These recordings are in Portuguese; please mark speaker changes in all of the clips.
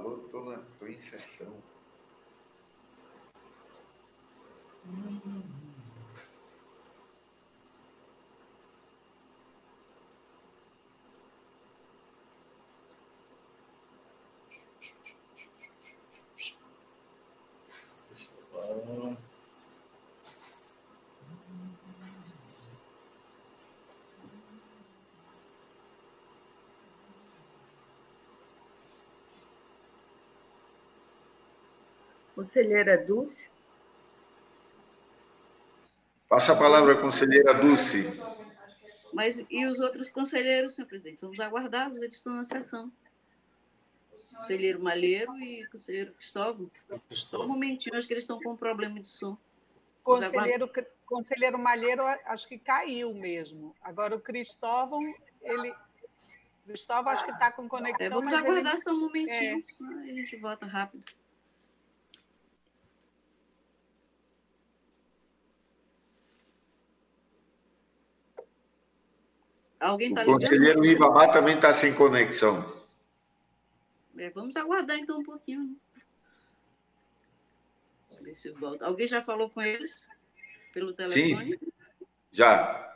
Speaker 1: Alô, estou em sessão.
Speaker 2: Conselheira Dulce.
Speaker 1: Passa a palavra conselheira Dulce.
Speaker 3: Mas e os outros conselheiros, senhor presidente? Vamos aguardá-los, eles estão na sessão. Conselheiro Malheiro e conselheiro Cristóvão. Cristóvão. Um momentinho, acho que eles estão com um problema de som.
Speaker 4: Conselheiro, conselheiro Malheiro, acho que caiu mesmo. Agora o Cristóvão, ele. Cristóvão, acho que está com conexão. É,
Speaker 3: vamos aguardar ele... só um momentinho, é. a gente volta rápido. Alguém
Speaker 1: tá o conselheiro Ribamar também está sem conexão.
Speaker 3: É, vamos aguardar então um pouquinho. Né? Ver se volta. Alguém já falou com eles pelo telefone?
Speaker 1: Sim, já.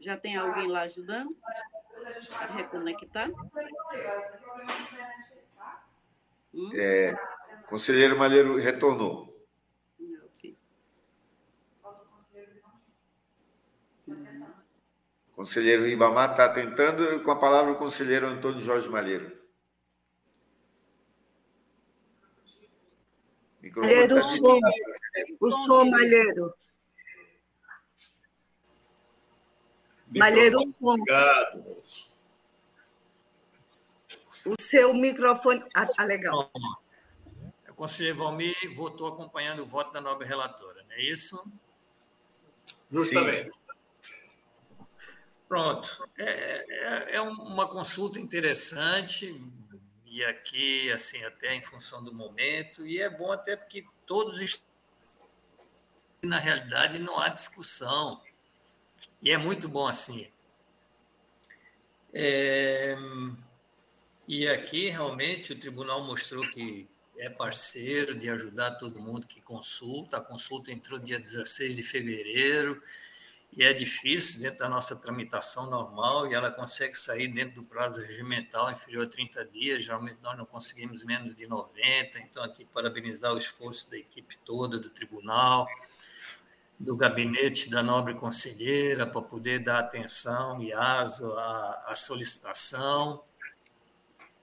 Speaker 3: Já tem alguém lá ajudando a reconectar?
Speaker 1: Hum? É, conselheiro Malheiro retornou. Conselheiro Ribamar está tentando, com a palavra o conselheiro Antônio Jorge Malheiro.
Speaker 2: Malheiro, o som, o som, Malheiro. Malheiro, o som. Obrigado. O seu microfone. Ah, tá legal.
Speaker 5: O conselheiro Valmir votou acompanhando o voto da nobre relatora, não é isso?
Speaker 1: Justamente. Sim.
Speaker 5: Pronto. É, é, é, uma consulta interessante, e aqui, assim, até em função do momento, e é bom até porque todos na realidade não há discussão, e é muito bom assim. É, e aqui, realmente, o tribunal mostrou que é parceiro de ajudar todo mundo que consulta. A consulta entrou dia 16 de fevereiro, e é difícil dentro da nossa tramitação normal e ela consegue sair dentro do prazo regimental inferior a 30 dias, geralmente nós não conseguimos menos de 90, então aqui parabenizar o esforço da equipe toda do tribunal, do gabinete da nobre conselheira para poder dar atenção e aso à, à solicitação.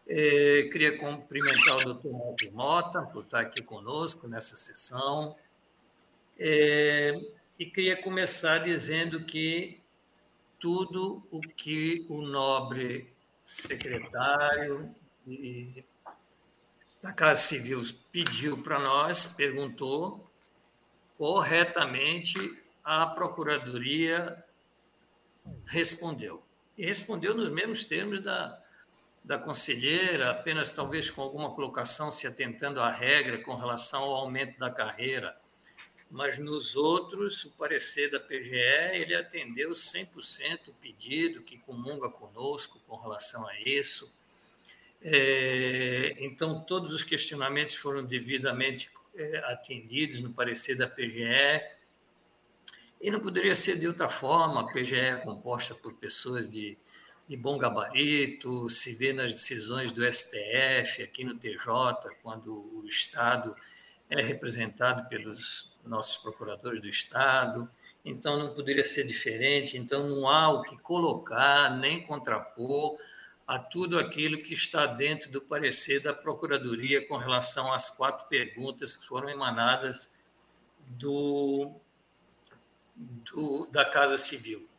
Speaker 5: É, queria cumprimentar o doutor Marcos Mota por estar aqui conosco nessa sessão. É, e queria começar dizendo que tudo o que o nobre secretário da Casa Civil pediu para nós, perguntou, corretamente a Procuradoria respondeu. E respondeu nos mesmos termos da, da conselheira, apenas talvez com alguma colocação se atentando à regra com relação ao aumento da carreira mas nos outros, o parecer da PGE, ele atendeu 100% o pedido que comunga conosco com relação a isso. É, então, todos os questionamentos foram devidamente é, atendidos no parecer da PGE, e não poderia ser de outra forma. A PGE é composta por pessoas de, de bom gabarito, se vê nas decisões do STF, aqui no TJ, quando o Estado é representado pelos nossos procuradores do Estado, então não poderia ser diferente, então não há o que colocar nem contrapor a tudo aquilo que está dentro do parecer da Procuradoria com relação às quatro perguntas que foram emanadas do, do da Casa Civil.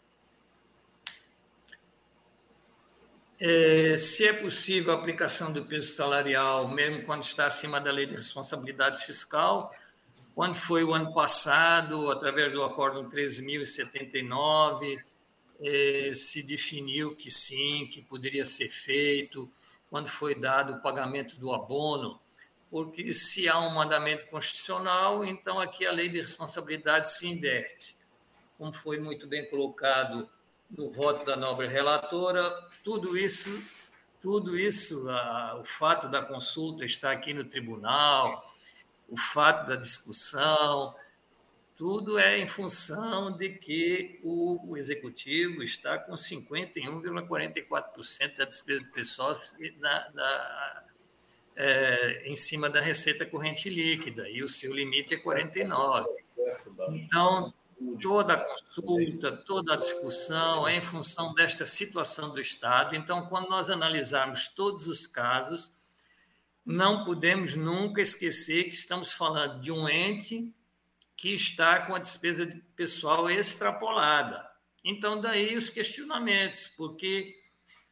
Speaker 5: É, se é possível a aplicação do peso salarial, mesmo quando está acima da lei de responsabilidade fiscal, quando foi o ano passado, através do Acórdão 13.079, é, se definiu que sim, que poderia ser feito, quando foi dado o pagamento do abono, porque se há um mandamento constitucional, então aqui a lei de responsabilidade se inverte. Como foi muito bem colocado no voto da nobre relatora, tudo isso tudo isso, a, o fato da consulta estar aqui no tribunal, o fato da discussão, tudo é em função de que o, executivo está com 51,44% da despesa pessoal na, na, é, em cima da receita corrente líquida, e o seu limite é 49%. Então, toda a consulta, toda a discussão é em função desta situação do Estado. Então, quando nós analisarmos todos os casos, não podemos nunca esquecer que estamos falando de um ente que está com a despesa pessoal extrapolada. Então, daí os questionamentos, porque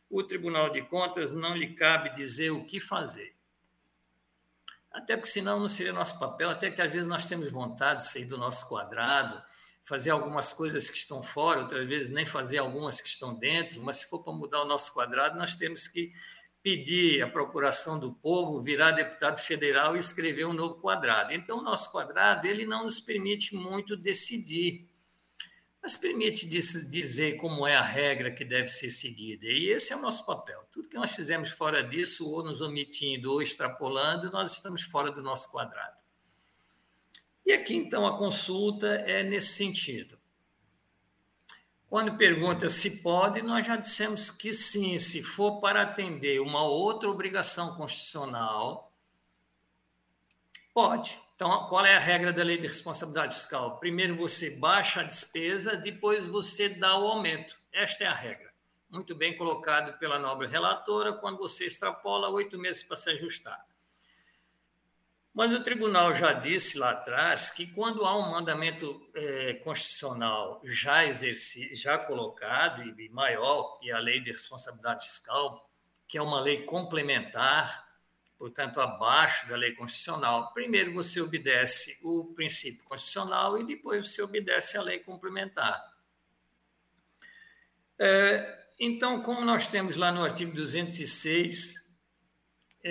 Speaker 5: o Tribunal de Contas não lhe cabe dizer o que fazer. Até porque, senão, não seria nosso papel, até que às vezes nós temos vontade de sair do nosso quadrado, fazer algumas coisas que estão fora, outras vezes nem fazer algumas que estão dentro, mas se for para mudar o nosso quadrado, nós temos que pedir a procuração do povo, virar deputado federal e escrever um novo quadrado. Então, o nosso quadrado ele não nos permite muito decidir, mas permite dizer como é a regra que deve ser seguida. E esse é o nosso papel. Tudo que nós fizemos fora disso, ou nos omitindo ou extrapolando, nós estamos fora do nosso quadrado. E aqui, então, a consulta é nesse sentido. Quando pergunta se pode, nós já dissemos que sim, se for para atender uma outra obrigação constitucional, pode. Então, qual é a regra da lei de responsabilidade fiscal? Primeiro você baixa a despesa, depois você dá o aumento. Esta é a regra. Muito bem colocado pela nobre relatora, quando você extrapola oito meses para se ajustar. Mas o tribunal já disse lá atrás que quando há um mandamento é, constitucional já exerci, já colocado e maior que a lei de responsabilidade fiscal, que é uma lei complementar, portanto abaixo da lei constitucional, primeiro você obedece o princípio constitucional e depois você obedece a lei complementar. É, então, como nós temos lá no artigo 206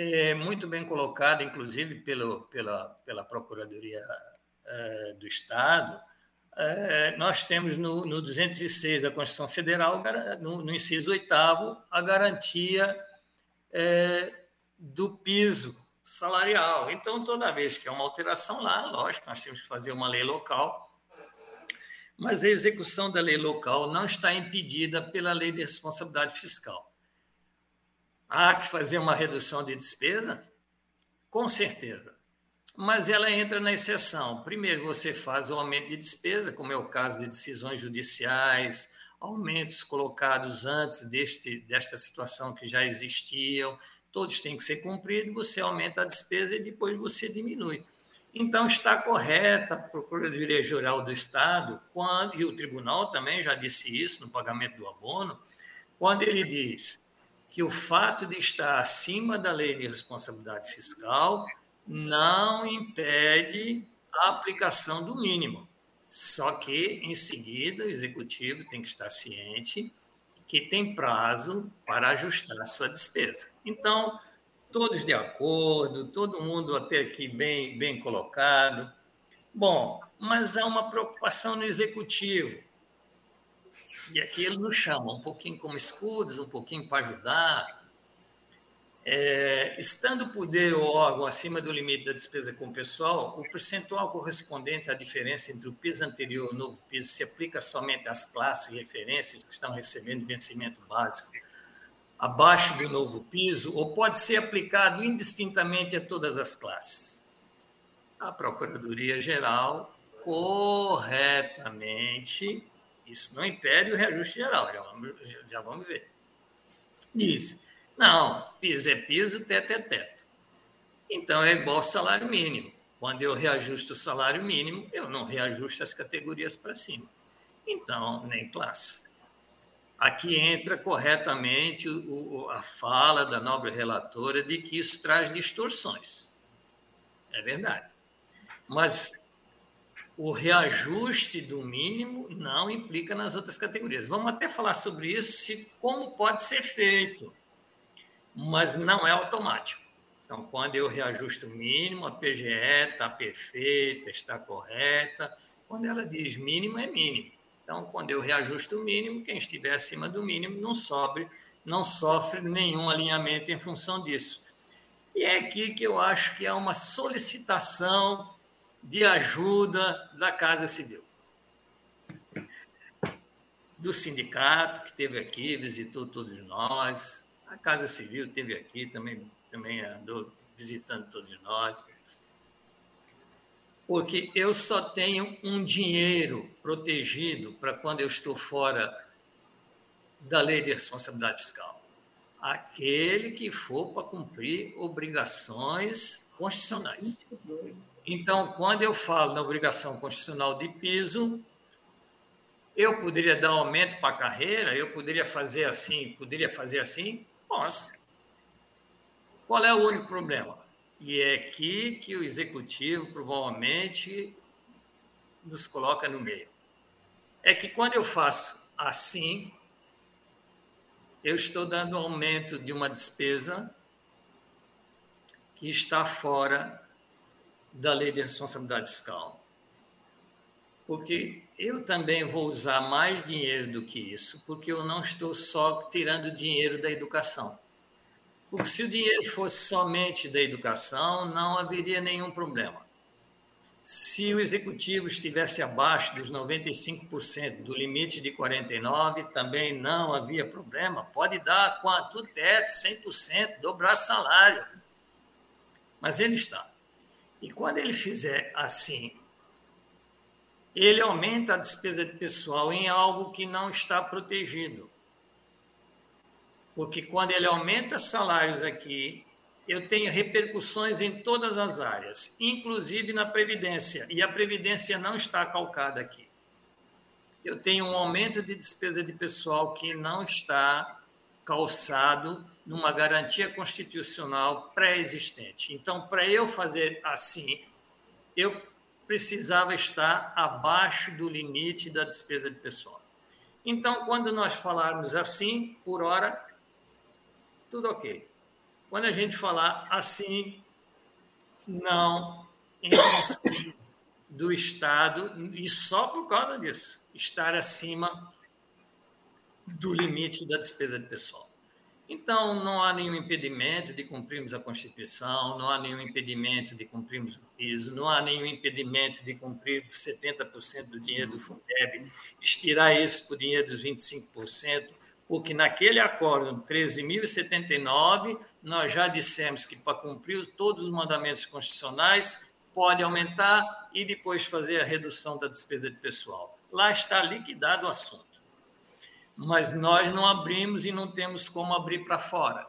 Speaker 5: é, muito bem colocado, inclusive pelo, pela, pela Procuradoria é, do Estado. É, nós temos no, no 206 da Constituição Federal, no, no inciso 8, a garantia é, do piso salarial. Então, toda vez que há uma alteração lá, lógico, nós temos que fazer uma lei local, mas a execução da lei local não está impedida pela lei de responsabilidade fiscal. Há que fazer uma redução de despesa? Com certeza. Mas ela entra na exceção. Primeiro, você faz o aumento de despesa, como é o caso de decisões judiciais, aumentos colocados antes deste, desta situação que já existiam, todos têm que ser cumpridos, você aumenta a despesa e depois você diminui. Então, está correta a Procuradoria Geral do Estado, quando, e o tribunal também já disse isso no pagamento do abono, quando ele diz que o fato de estar acima da lei de responsabilidade fiscal não impede a aplicação do mínimo. Só que, em seguida, o executivo tem que estar ciente que tem prazo para ajustar a sua despesa. Então, todos de acordo, todo mundo até aqui bem, bem colocado. Bom, mas há uma preocupação no executivo. E aqui ele nos chama um pouquinho como escudos, um pouquinho para ajudar. É, estando o poder ou órgão acima do limite da despesa com o pessoal, o percentual correspondente à diferença entre o piso anterior e o novo piso se aplica somente às classes e referências que estão recebendo vencimento básico abaixo do novo piso ou pode ser aplicado indistintamente a todas as classes. A Procuradoria Geral corretamente isso não impede o reajuste geral, já vamos, já vamos ver. Diz, não, piso é piso, teto é teto. Então é igual ao salário mínimo. Quando eu reajusto o salário mínimo, eu não reajusto as categorias para cima. Então, nem classe. Aqui entra corretamente o, a fala da nobre relatora de que isso traz distorções. É verdade. Mas o reajuste do mínimo não implica nas outras categorias. Vamos até falar sobre isso, se, como pode ser feito, mas não é automático. Então, quando eu reajusto o mínimo, a PGE está perfeita, está correta. Quando ela diz mínimo, é mínimo. Então, quando eu reajusto o mínimo, quem estiver acima do mínimo não sobe não sofre nenhum alinhamento em função disso. E é aqui que eu acho que há uma solicitação de ajuda da Casa Civil. Do sindicato, que esteve aqui, visitou todos nós, a Casa Civil esteve aqui, também, também andou visitando todos nós. Porque eu só tenho um dinheiro protegido para quando eu estou fora da lei de responsabilidade fiscal. Aquele que for para cumprir obrigações constitucionais. Então, quando eu falo na obrigação constitucional de piso, eu poderia dar aumento para a carreira, eu poderia fazer assim, poderia fazer assim? Posso. Qual é o único problema? E é aqui que o executivo provavelmente nos coloca no meio. É que quando eu faço assim, eu estou dando aumento de uma despesa que está fora da lei de responsabilidade fiscal. Porque eu também vou usar mais dinheiro do que isso, porque eu não estou só tirando dinheiro da educação. Porque se o dinheiro fosse somente da educação, não haveria nenhum problema. Se o executivo estivesse abaixo dos 95% do limite de 49%, também não havia problema. Pode dar quanto teto, 100%, dobrar salário. Mas ele está. E quando ele fizer assim, ele aumenta a despesa de pessoal em algo que não está protegido. Porque quando ele aumenta salários aqui, eu tenho repercussões em todas as áreas, inclusive na Previdência, e a Previdência não está calcada aqui. Eu tenho um aumento de despesa de pessoal que não está calçado numa garantia constitucional pré-existente. Então, para eu fazer assim, eu precisava estar abaixo do limite da despesa de pessoal. Então, quando nós falarmos assim, por hora, tudo ok. Quando a gente falar assim, não em do Estado, e só por causa disso, estar acima do limite da despesa de pessoal. Então, não há nenhum impedimento de cumprirmos a Constituição, não há nenhum impedimento de cumprirmos o piso, não há nenhum impedimento de cumprir 70% do dinheiro do Fundeb, estirar isso para o dinheiro dos 25%, porque naquele acordo 13.079, nós já dissemos que para cumprir todos os mandamentos constitucionais, pode aumentar e depois fazer a redução da despesa de pessoal. Lá está liquidado o assunto. Mas nós não abrimos e não temos como abrir para fora.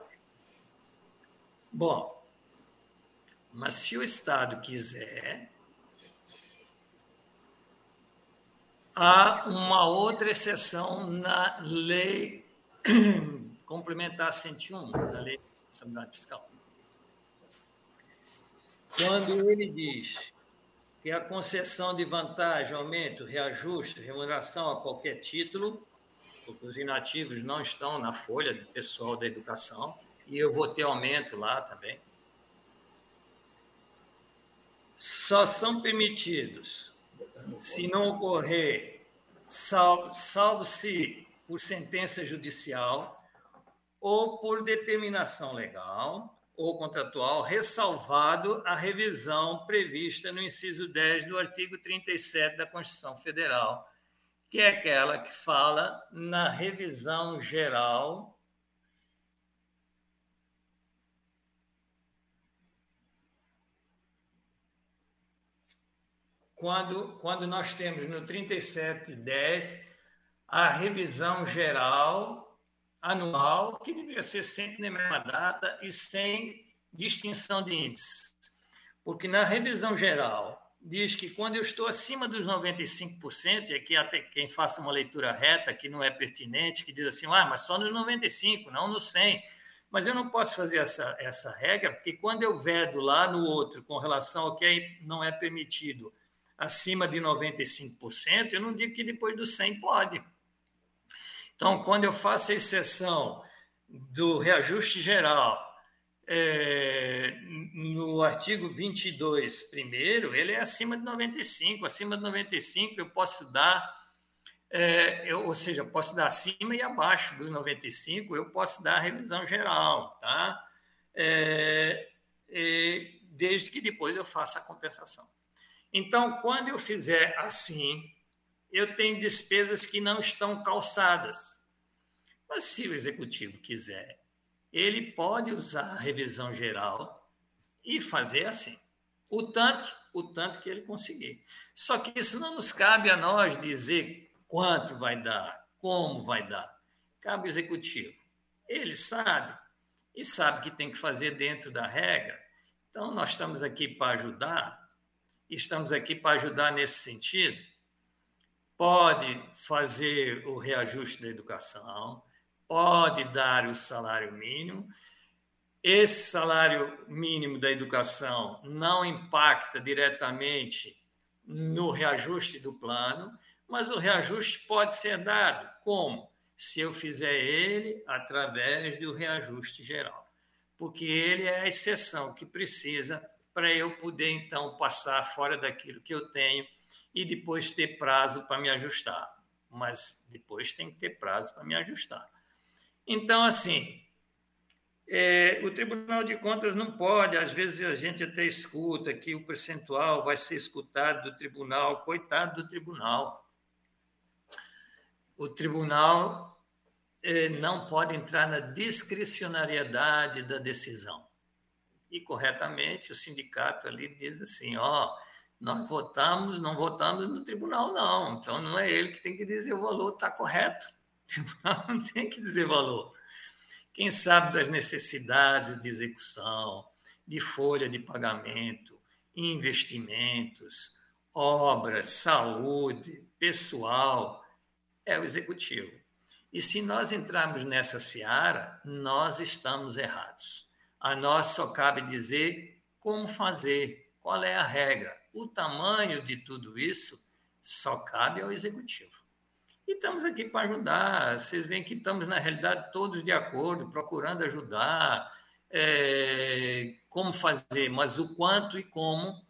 Speaker 5: Bom, mas se o Estado quiser, há uma outra exceção na lei complementar 101 da Lei de Responsabilidade Fiscal. Quando ele diz que a concessão de vantagem, aumento, reajuste, remuneração a qualquer título, os inativos não estão na folha de pessoal da educação, e eu vou ter aumento lá também, só são permitidos se não ocorrer, salvo, salvo se por sentença judicial ou por determinação legal ou contratual, ressalvado a revisão prevista no inciso 10 do artigo 37 da Constituição Federal, que é aquela que fala na revisão geral quando, quando nós temos no 3710 a revisão geral anual, que deveria ser sempre na mesma data e sem distinção de índices. Porque na revisão geral diz que quando eu estou acima dos 95%, e aqui até quem faça uma leitura reta, que não é pertinente, que diz assim, ah, mas só nos 95%, não nos 100%. Mas eu não posso fazer essa, essa regra, porque quando eu vedo lá no outro com relação ao que não é permitido acima de 95%, eu não digo que depois do 100 pode. Então, quando eu faço a exceção do reajuste geral é, no artigo 22, primeiro, ele é acima de 95. Acima de 95, eu posso dar é, eu, ou seja, posso dar acima e abaixo dos 95, eu posso dar a revisão geral, tá? É, desde que depois eu faça a compensação. Então, quando eu fizer assim, eu tenho despesas que não estão calçadas. Mas se o executivo quiser, ele pode usar a revisão geral e fazer assim. O tanto, o tanto que ele conseguir. Só que isso não nos cabe a nós dizer quanto vai dar, como vai dar. Cabe ao executivo. Ele sabe e sabe que tem que fazer dentro da regra. Então, nós estamos aqui para ajudar, estamos aqui para ajudar nesse sentido. Pode fazer o reajuste da educação, pode dar o salário mínimo. Esse salário mínimo da educação não impacta diretamente no reajuste do plano, mas o reajuste pode ser dado como? Se eu fizer ele através do reajuste geral, porque ele é a exceção que precisa para eu poder então passar fora daquilo que eu tenho e depois ter prazo para me ajustar. Mas depois tem que ter prazo para me ajustar. Então, assim, é, o Tribunal de Contas não pode, às vezes a gente até escuta que o percentual vai ser escutado do tribunal, coitado do tribunal. O tribunal é, não pode entrar na discricionariedade da decisão. E corretamente o sindicato ali diz assim: ó, nós votamos, não votamos no tribunal, não. Então não é ele que tem que dizer o valor está correto. O tribunal não tem que dizer valor. Quem sabe das necessidades de execução, de folha de pagamento, investimentos, obras, saúde, pessoal, é o executivo. E se nós entrarmos nessa seara, nós estamos errados. A nós só cabe dizer como fazer, qual é a regra. O tamanho de tudo isso só cabe ao executivo. E estamos aqui para ajudar. Vocês veem que estamos, na realidade, todos de acordo, procurando ajudar, é, como fazer, mas o quanto e como,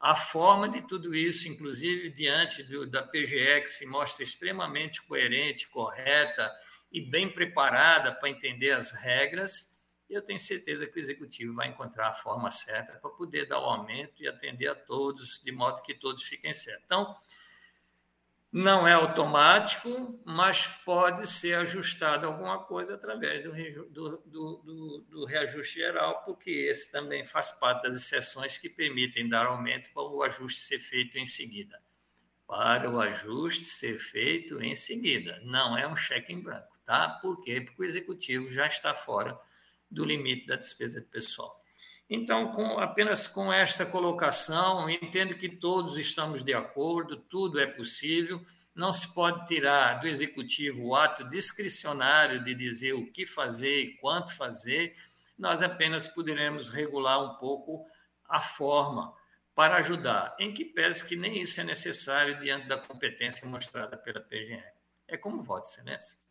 Speaker 5: a forma de tudo isso, inclusive diante do, da PGE, que se mostra extremamente coerente, correta e bem preparada para entender as regras, eu tenho certeza que o executivo vai encontrar a forma certa para poder dar o aumento e atender a todos, de modo que todos fiquem certos. Então, não é automático, mas pode ser ajustado alguma coisa através do, do, do, do, reajuste geral, porque esse também faz parte das exceções que permitem dar aumento para o ajuste ser feito em seguida. Para o ajuste ser feito em seguida, não é um cheque em branco, tá? Por quê? Porque o executivo já está fora do limite da despesa pessoal. Então, com, apenas com esta colocação, entendo que todos estamos de acordo, tudo é possível, não se pode tirar do executivo o ato discricionário de dizer o que fazer e quanto fazer, nós apenas poderemos regular um pouco a forma para ajudar, em que pese que nem isso é necessário diante da competência mostrada pela PGR. É como voto, Excelência.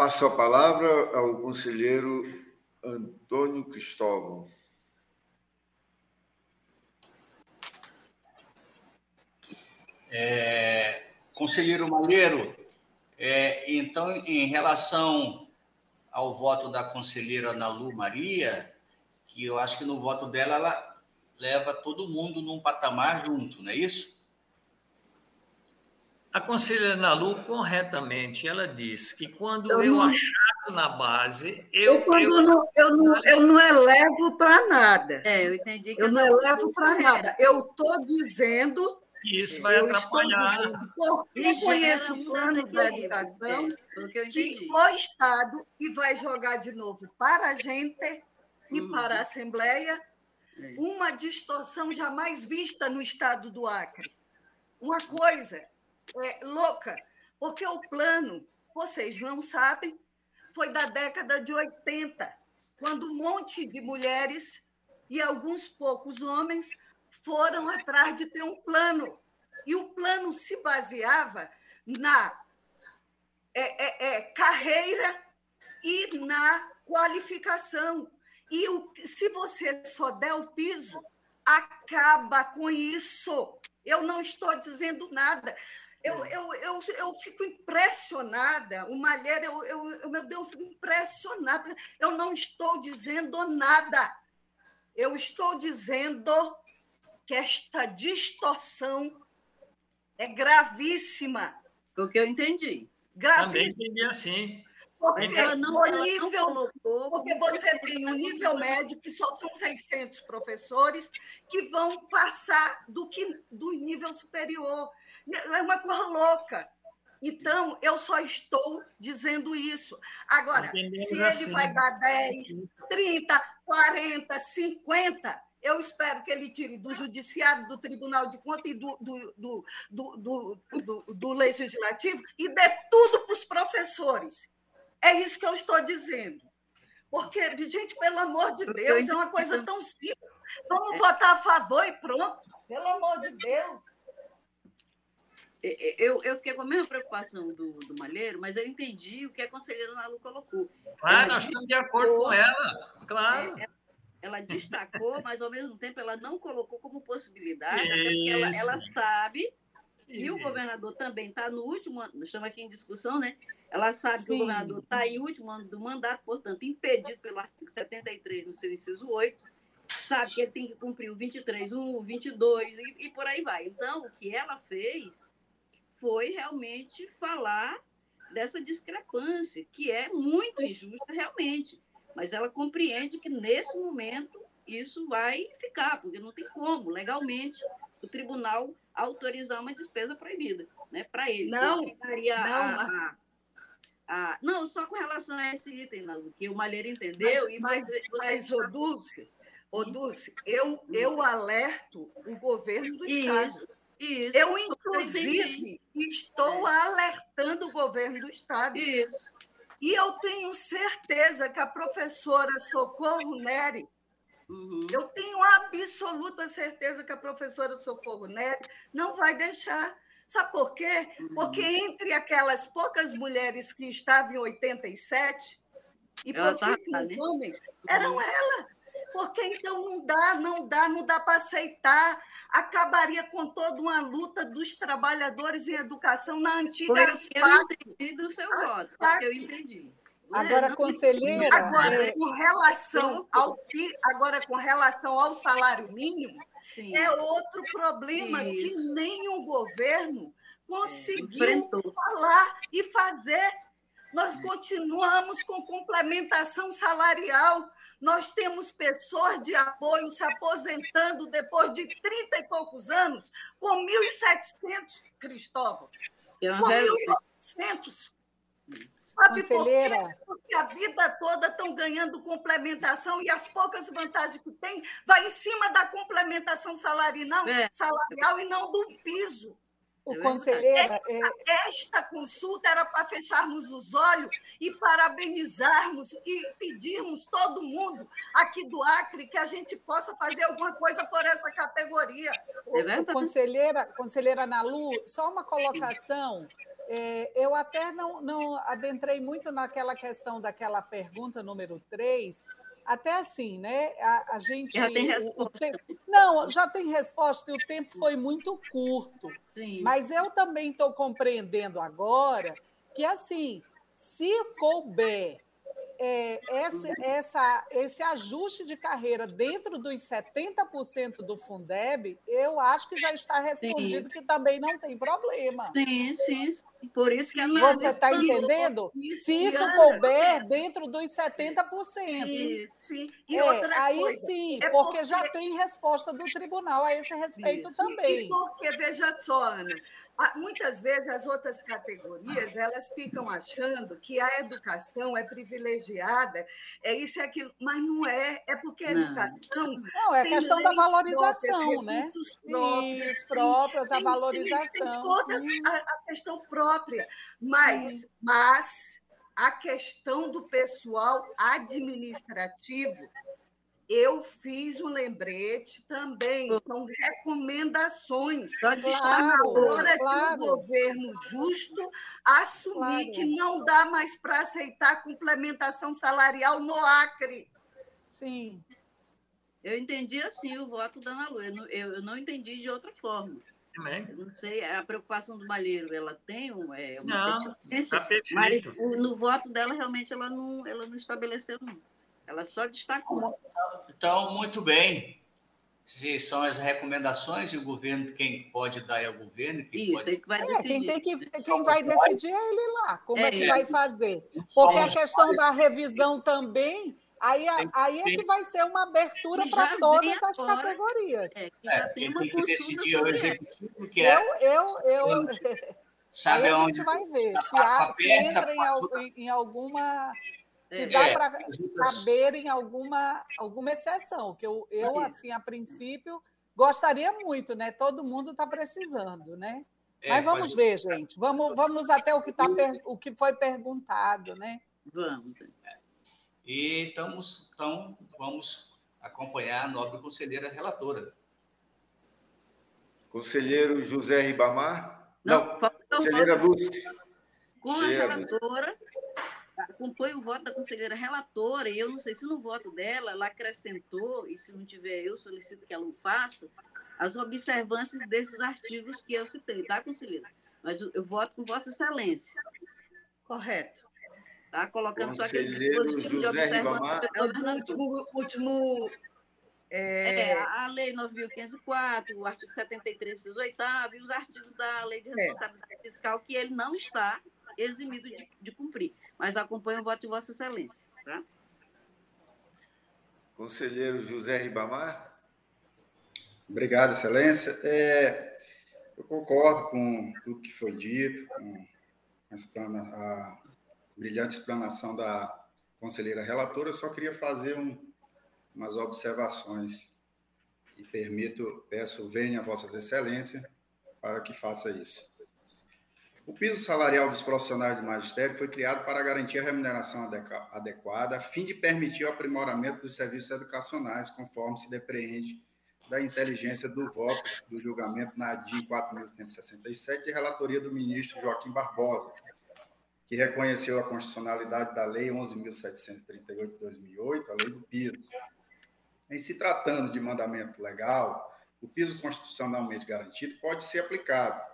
Speaker 1: Passo a palavra ao conselheiro Antônio Cristóvão.
Speaker 6: É, conselheiro Malheiro, é, então, em relação ao voto da conselheira Nalu Maria, que eu acho que no voto dela ela leva todo mundo num patamar junto, não é isso?
Speaker 5: A conselheira Nalu, corretamente, ela diz que quando eu, eu não... achato na base, eu.
Speaker 2: Eu, quando eu... Não, eu, não, eu não elevo para nada.
Speaker 3: É, eu entendi que
Speaker 2: eu não elevo para nada. Eu estou dizendo.
Speaker 5: Isso vai atrapalhar.
Speaker 2: Porque conheço planos da educação é, que o Estado e vai jogar de novo para a gente e uhum. para a Assembleia é uma distorção jamais vista no Estado do Acre. Uma coisa é, louca, porque o plano, vocês não sabem, foi da década de 80, quando um monte de mulheres e alguns poucos homens foram atrás de ter um plano. E o plano se baseava na é, é, é, carreira e na qualificação. E o, se você só der o piso, acaba com isso. Eu não estou dizendo nada. Eu, é. eu, eu, eu fico impressionada. O Malheiro, eu, eu, eu, meu Deus, eu fico impressionada. Eu não estou dizendo nada. Eu estou dizendo que esta distorção é gravíssima.
Speaker 3: O que eu entendi.
Speaker 5: Gravíssima. Também entendi assim.
Speaker 2: Porque, ela não, ela nível, colocou, porque você tem um nível médio que só são 600 professores que vão passar do que do nível superior. É uma coisa louca. Então, eu só estou dizendo isso. Agora, Entendemos se ele assim. vai dar 10, 30, 40, 50, eu espero que ele tire do Judiciário, do Tribunal de Contas e do, do, do, do, do Legislativo e dê tudo para os professores. É isso que eu estou dizendo. Porque, gente, pelo amor de Deus, é uma coisa tão simples. Vamos votar a favor e pronto. Pelo amor de Deus.
Speaker 3: Eu, eu fiquei com a mesma preocupação do, do Malheiro, mas eu entendi o que a conselheira Nalu colocou.
Speaker 5: Ah, nós estamos de acordo com ela, claro.
Speaker 3: É, ela destacou, mas ao mesmo tempo ela não colocou como possibilidade, porque ela, ela, sabe que Isso. o governador também está no último ano, estamos aqui em discussão, né? Ela sabe Sim. que o governador está em último ano do mandato, portanto, impedido pelo artigo 73, no seu inciso 8, sabe que ele tem que cumprir o 23, o 22 e, e por aí vai. Então, o que ela fez foi realmente falar dessa discrepância, que é muito injusta realmente. Mas ela compreende que, nesse momento, isso vai ficar, porque não tem como, legalmente, o tribunal autorizar uma despesa proibida né, para ele.
Speaker 2: Não, não,
Speaker 3: a, a, a, não, só com relação a esse item, que o Malheiro entendeu.
Speaker 2: Mas, e mas, você, mas ô Dulce, ô Dulce eu, eu alerto o governo do Estado. Isso, eu, inclusive, estou é. alertando o governo do Estado.
Speaker 3: Isso.
Speaker 2: E eu tenho certeza que a professora Socorro Neri, uhum. eu tenho absoluta certeza que a professora Socorro Neri não vai deixar. Sabe por quê? Uhum. Porque entre aquelas poucas mulheres que estavam em 87 e ela tá pouquíssimos tá, né? homens, eram uhum. ela. Porque então não dá, não dá, não dá para aceitar. Acabaria com toda uma luta dos trabalhadores em educação na antiga Foi
Speaker 3: eu não entendi do seu voto, eu entendi.
Speaker 4: Agora, conselheira.
Speaker 2: Agora, é... com relação ao que, agora, com relação ao salário mínimo, Sim. é outro problema Sim. que nem o governo conseguiu é, falar e fazer nós continuamos com complementação salarial. Nós temos pessoas de apoio se aposentando depois de 30 e poucos anos com 1.700, Cristóvão. Com 1.800. Sabe por quê? Porque a vida toda estão ganhando complementação e as poucas vantagens que tem vai em cima da complementação salarial, é. salarial e não do piso.
Speaker 4: O conselheira.
Speaker 2: É... Esta consulta era para fecharmos os olhos e parabenizarmos e pedirmos todo mundo aqui do Acre que a gente possa fazer alguma coisa por essa categoria.
Speaker 4: É conselheira, conselheira Nalu, só uma colocação. É, eu até não, não adentrei muito naquela questão daquela pergunta número 3, até assim, né? A, a gente.
Speaker 3: Já tem resposta.
Speaker 4: Não, já tem resposta e o tempo foi muito curto. Sim. Mas eu também estou compreendendo agora que, assim, se couber é, esse, essa, esse ajuste de carreira dentro dos 70% do Fundeb, eu acho que já está respondido sim. que também não tem problema.
Speaker 3: Sim, sim. Por isso que
Speaker 4: Você está entendendo? Isso, Se isso Ana, couber dentro dos 70%.
Speaker 2: Sim, sim.
Speaker 4: E é, outra aí coisa, sim, é porque, porque, já tem resposta do tribunal a esse respeito isso. também.
Speaker 2: E porque, veja só, Ana, muitas vezes as outras categorias elas ficam achando que a educação é privilegiada, é isso e aquilo, mas não é, é porque a educação.
Speaker 4: Não, é a questão da valorização, né? Próprios, próprios, a valorização. Tem, tem
Speaker 2: toda a, a, questão própria, mas, mas a questão do pessoal administrativo eu fiz um lembrete também, são recomendações.
Speaker 4: Claro,
Speaker 2: Está na hora claro. de um governo justo assumir claro. que não dá mais para aceitar complementação salarial no Acre.
Speaker 4: Sim.
Speaker 3: Eu entendi assim o voto da Ana Lu, eu não, eu não entendi de outra forma. Também. não sei, a preocupação do Malheiro, ela tem uma, é,
Speaker 5: uma não, tá
Speaker 3: mas no voto dela, realmente, ela não, ela não estabeleceu, não. Ela só destacou.
Speaker 6: Então, muito bem. Se são as recomendações e o governo, quem pode dar é o governo. Quem
Speaker 3: Isso,
Speaker 6: pode...
Speaker 3: que vai decidir.
Speaker 4: É, quem, tem que, quem vai decidir é ele lá, como é, é que vai fazer. Porque a questão da revisão também Aí, aí é que vai ser uma abertura para todas as agora, categorias.
Speaker 6: É, que já é, tem uma que decidir o executivo que
Speaker 4: é. Eu, eu, eu. Sabe aí onde? A gente vai ver se, há, se entra em, em alguma. Se dá é, para caber em alguma, alguma exceção, que eu, eu, assim, a princípio, gostaria muito, né? Todo mundo está precisando, né? É, Mas vamos ver, gente. Vamos, vamos até o que, tá, o que foi perguntado, né?
Speaker 3: Vamos.
Speaker 6: E estamos, então, vamos acompanhar a nobre conselheira relatora.
Speaker 1: Conselheiro José Ribamar? Não, Não conselheira Lúcia.
Speaker 3: Com a relatora, acompanho o voto da conselheira relatora, e eu não sei se no voto dela ela acrescentou, e se não tiver, eu solicito que ela o faça, as observâncias desses artigos que eu citei, tá, conselheira? Mas eu, eu voto com Vossa Excelência.
Speaker 2: Correto.
Speaker 3: Tá? Colocando só
Speaker 1: aquele dispositivo José de observação.
Speaker 2: É o último, último
Speaker 3: é... é... a Lei 9.504, o artigo 73, 18 e os artigos da Lei de é. Responsabilidade é. Fiscal, que ele não está eximido de, de, cumprir. Mas acompanha o voto de Vossa Excelência. Tá?
Speaker 1: Conselheiro José Ribamar.
Speaker 7: Obrigado, Excelência. É, eu concordo com tudo que foi dito, com a, brilhante explanação da conselheira relatora, eu só queria fazer um, umas observações e permito, peço, venha a Vossas Excelências para que faça isso. O piso salarial dos profissionais do magistério foi criado para garantir a remuneração adequada, a fim de permitir o aprimoramento dos serviços educacionais, conforme se depreende da inteligência do voto do julgamento na ADIM 4.167, de relatoria do ministro Joaquim Barbosa, que reconheceu a constitucionalidade da Lei 11.738 de 2008, a Lei do piso. Em se tratando de mandamento legal, o piso constitucionalmente garantido pode ser aplicado,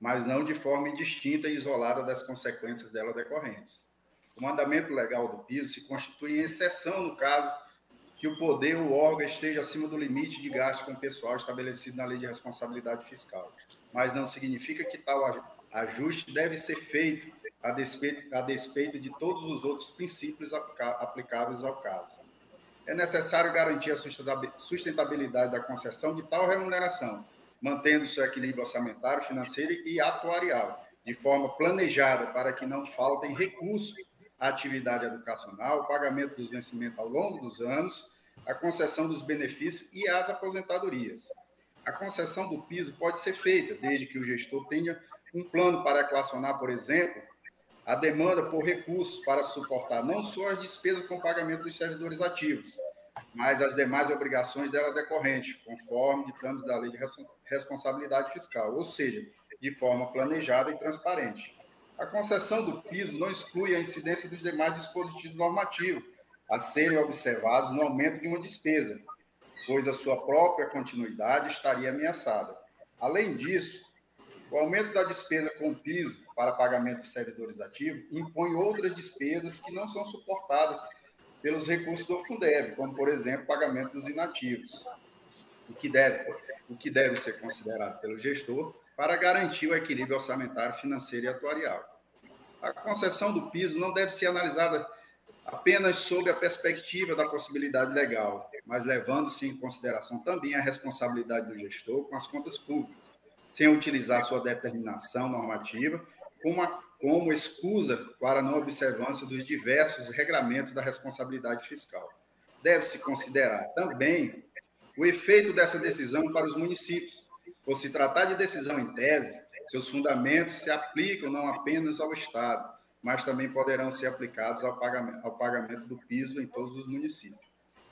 Speaker 7: mas não de forma indistinta e isolada das consequências dela decorrentes. O mandamento legal do piso se constitui em exceção no caso que o poder ou órgão esteja acima do limite de gasto com o pessoal estabelecido na Lei de Responsabilidade Fiscal, mas não significa que tal ajuste deve ser feito a despeito, a despeito de todos os outros princípios aplicáveis ao caso. É necessário garantir a sustentabilidade da concessão de tal remuneração, mantendo seu equilíbrio orçamentário, financeiro e atuarial, de forma planejada para que não faltem recursos à atividade educacional, o pagamento dos vencimentos ao longo dos anos, a concessão dos benefícios e as aposentadorias. A concessão do piso pode ser feita desde que o gestor tenha um plano para equacionar, por exemplo, a demanda por recursos para suportar não só as despesas com pagamento dos servidores ativos, mas as demais obrigações dela decorrentes, conforme ditames da Lei de Responsabilidade Fiscal, ou seja, de forma planejada e transparente. A concessão do piso não exclui a incidência dos demais dispositivos normativos a serem observados no aumento de uma despesa, pois a sua própria continuidade estaria ameaçada. Além disso, o aumento da despesa com piso para pagamento de servidores ativos impõe outras despesas que não são suportadas pelos recursos do Fundeb, como, por exemplo, pagamento dos inativos, o que deve, o que deve ser considerado pelo gestor para garantir o equilíbrio orçamentário, financeiro e atuarial. A concessão do piso não deve ser analisada apenas sob a perspectiva da possibilidade legal, mas levando-se em consideração também a responsabilidade do gestor com as contas públicas, sem utilizar sua determinação normativa como, como excusa para a não observância dos diversos regramentos da responsabilidade fiscal. Deve-se considerar também o efeito dessa decisão para os municípios. Por se tratar de decisão em tese, seus fundamentos se aplicam não apenas ao Estado, mas também poderão ser aplicados ao pagamento, ao pagamento do piso em todos os municípios.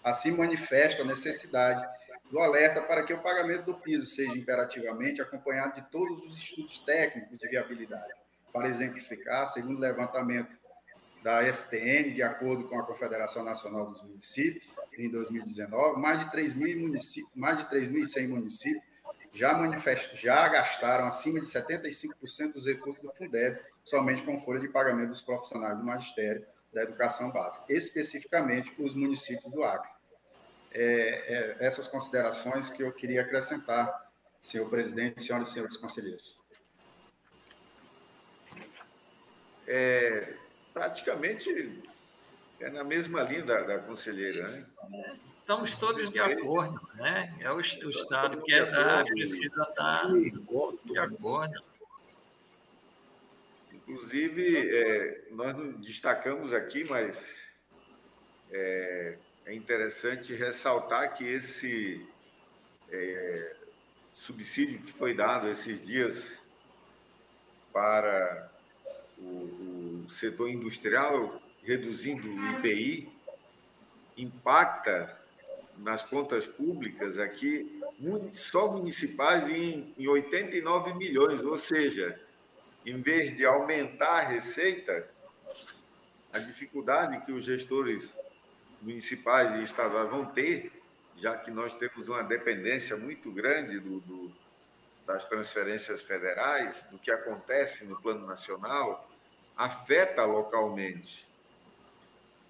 Speaker 7: Assim, manifesta a necessidade do alerta para que o pagamento do piso seja imperativamente acompanhado de todos os estudos técnicos de viabilidade, para exemplificar, segundo levantamento da STN, de acordo com a Confederação Nacional dos Municípios, em 2019, mais de 3.100 municípios, municípios já, manifest... já gastaram acima de 75% dos recursos do Fundeb somente com folha de pagamento dos profissionais do magistério da educação básica, especificamente os municípios do Acre. É, é, essas considerações que eu queria acrescentar, senhor presidente, senhoras e senhores conselheiros.
Speaker 1: É, praticamente é na mesma linha da, da conselheira, né?
Speaker 5: Estamos todos de acordo, né? É o, o Estado que é dar, precisa estar de acordo.
Speaker 1: Inclusive, é, nós não destacamos aqui, mas é, é interessante ressaltar que esse é, subsídio que foi dado esses dias para o, o setor industrial, reduzindo o IPI, impacta nas contas públicas aqui, só municipais, em, em 89 milhões, ou seja, em vez de aumentar a receita, a dificuldade que os gestores municipais e estaduais vão ter, já que nós temos uma dependência muito grande do, do, das transferências federais, do que acontece no plano nacional, afeta localmente.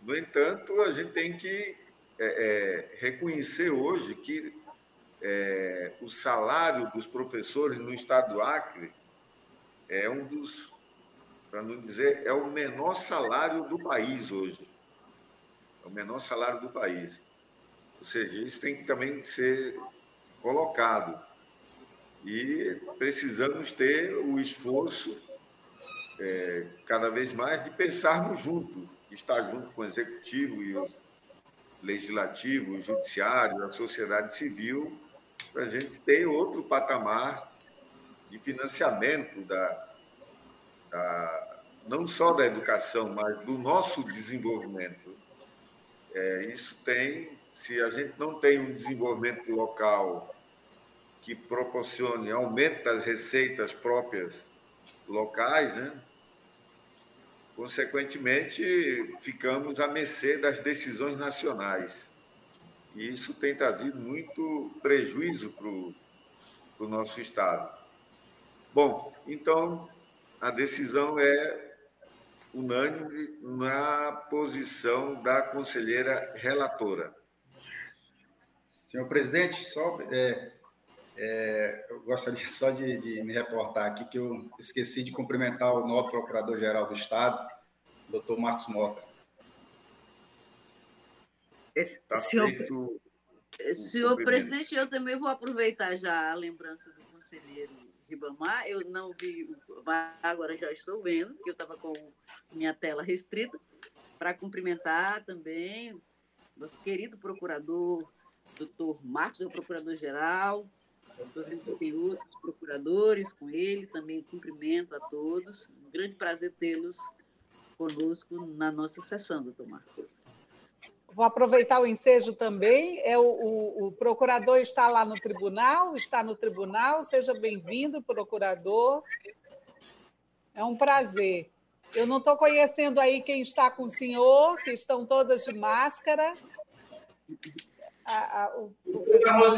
Speaker 1: No entanto, a gente tem que é, é, reconhecer hoje que é, o salário dos professores no estado do Acre é um dos, para não dizer, é o menor salário do país hoje. É o menor salário do país. Ou seja, isso tem que também ser colocado. E precisamos ter o esforço é, cada vez mais de pensarmos junto, estar junto com o executivo e os legislativo, o judiciário, a sociedade civil, para a gente ter outro patamar de financiamento da, da, não só da educação, mas do nosso desenvolvimento. É, isso tem, se a gente não tem um desenvolvimento local que proporcione aumento das receitas próprias locais, né? Consequentemente, ficamos à mercê das decisões nacionais. E isso tem trazido muito prejuízo para o nosso Estado. Bom, então, a decisão é unânime na posição da conselheira relatora.
Speaker 7: Senhor presidente, só é, é, eu gostaria só de, de, me reportar aqui que eu esqueci de cumprimentar o novo Procurador-Geral do Estado, doutor Marcos Mota.
Speaker 3: Tá senhor, feito, senhor presidente, eu também vou aproveitar já a lembrança do conselheiro Ribamar. Eu não vi, agora já estou vendo, que eu estava com minha tela restrita, para cumprimentar também nosso querido procurador, doutor Marcos, é o procurador-geral, Estou vendo que tem outros procuradores com ele, também cumprimento a todos. Um grande prazer tê-los conosco na nossa sessão, doutor Marcos.
Speaker 4: Vou aproveitar o ensejo também. É o, o, o, procurador está lá no tribunal, está no tribunal. Seja bem-vindo, procurador. É um prazer. Eu não estou conhecendo aí quem está com o senhor, que estão todas de máscara. A, a, o, o pessoal...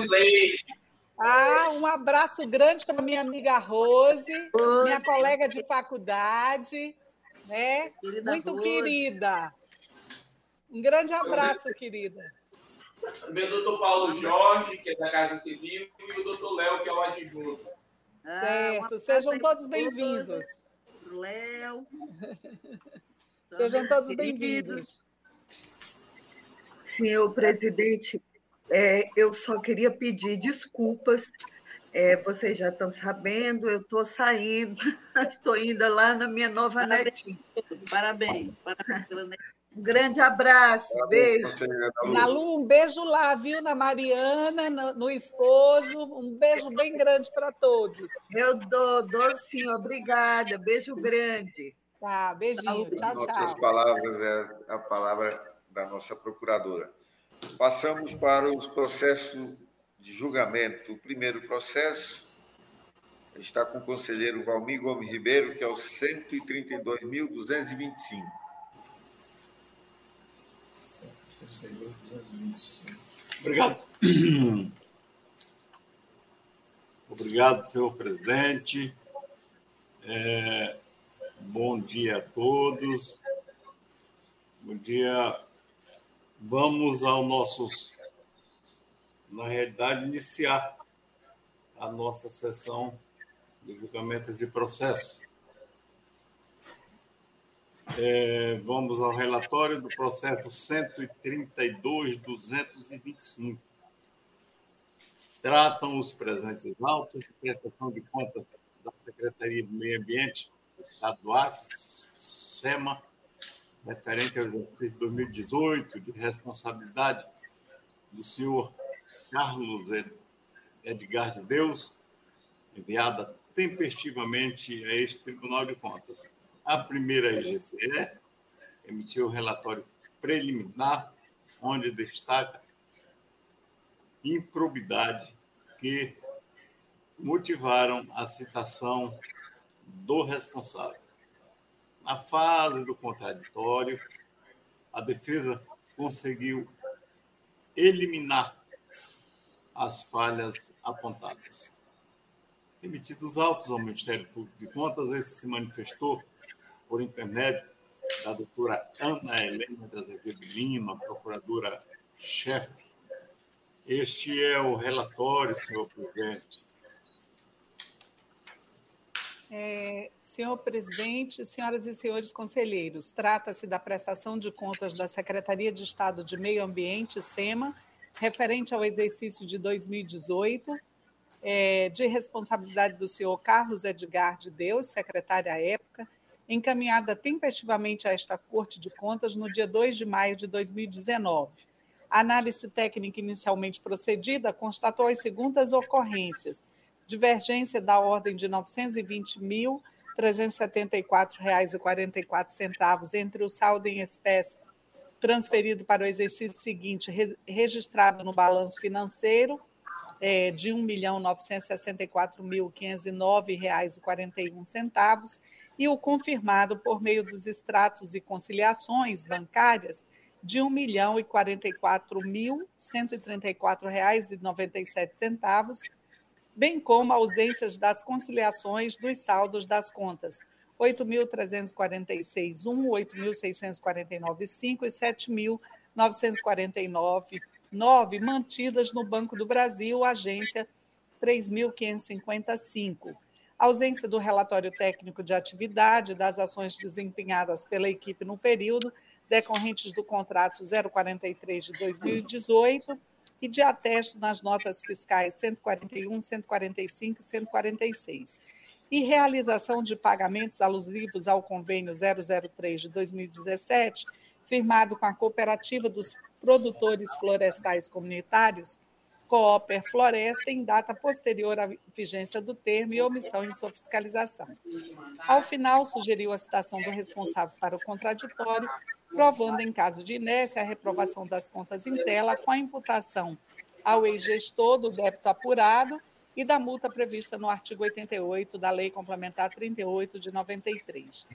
Speaker 4: Ah, um abraço grande para minha amiga Rose, Rose, minha colega de faculdade, né? Querida Muito Rose. querida. Um grande abraço, querida.
Speaker 8: Também o doutor Paulo Jorge, que é da Casa Civil, e o doutor Léo, que é o adjunto.
Speaker 4: Ah, certo, sejam todos bem-vindos.
Speaker 3: Léo.
Speaker 4: Sejam todos bem-vindos.
Speaker 2: Senhor presidente, é, eu só queria pedir desculpas. É, vocês já estão sabendo, eu estou saindo, estou indo lá na minha nova
Speaker 3: Parabéns.
Speaker 2: netinha.
Speaker 3: Parabéns, parabéns pela
Speaker 2: Um grande abraço, beijo.
Speaker 4: Nalu, um beijo lá, viu? Na Mariana, no, no esposo. Um beijo bem grande para todos.
Speaker 2: Eu dou, dou sim, obrigada. Beijo grande.
Speaker 4: Tá, beijinho. Tchau, tchau.
Speaker 1: Nossas palavras é a palavra da nossa procuradora. Passamos para os processos de julgamento. O primeiro processo está com o conselheiro Valmir Gomes Ribeiro, que é o 132.225.
Speaker 9: Obrigado. Obrigado, senhor presidente. É, bom dia a todos. Bom dia. Vamos ao nossos, na realidade, iniciar a nossa sessão de julgamento de processo. É, vamos ao relatório do processo 132.225. Tratam os presentes autos de prestação de contas da Secretaria do Meio Ambiente do Estado do Acre, SEMA, referente ao exercício de 2018, de responsabilidade do senhor Carlos Edgar de Deus, enviada tempestivamente a este Tribunal de Contas. A primeira IGCE emitiu o relatório preliminar, onde destaca improbidade que motivaram a citação do responsável. Na fase do contraditório, a defesa conseguiu eliminar as falhas apontadas. Emitidos autos ao Ministério Público de Contas, esse se manifestou por intermédio da doutora Ana Helena de Azevedo Lima, procuradora-chefe. Este é o relatório, senhor presidente.
Speaker 4: É, senhor presidente, senhoras e senhores conselheiros, trata-se da prestação de contas da Secretaria de Estado de Meio Ambiente, SEMA, referente ao exercício de 2018, é, de responsabilidade do senhor Carlos Edgar de Deus, secretário à época, encaminhada tempestivamente a esta Corte de Contas no dia 2 de maio de 2019. A análise técnica inicialmente procedida constatou as seguintes ocorrências: divergência da ordem de R$ 920.374,44 entre o saldo em espécie transferido para o exercício seguinte, registrado no balanço financeiro, é, de R$ 1.964.509,41 e o confirmado por meio dos extratos e conciliações bancárias de R$ 1.044.134,97, bem como ausências das conciliações dos saldos das contas 8.346.1, 8.649.5 e 7.949.9 mantidas no Banco do Brasil, agência 3.555 ausência do relatório técnico de atividade das ações desempenhadas pela equipe no período decorrentes do contrato 043 de 2018 e de atesto nas notas fiscais 141, 145 e 146. E realização de pagamentos alusivos ao convênio 003 de 2017, firmado com a Cooperativa dos Produtores Florestais Comunitários, Cooper Floresta em data posterior à vigência do termo e omissão em sua fiscalização. Ao final, sugeriu a citação do responsável para o contraditório, provando, em caso de inércia, a reprovação das contas em tela com a imputação ao ex-gestor do débito apurado e da multa prevista no artigo 88 da Lei Complementar 38 de 93.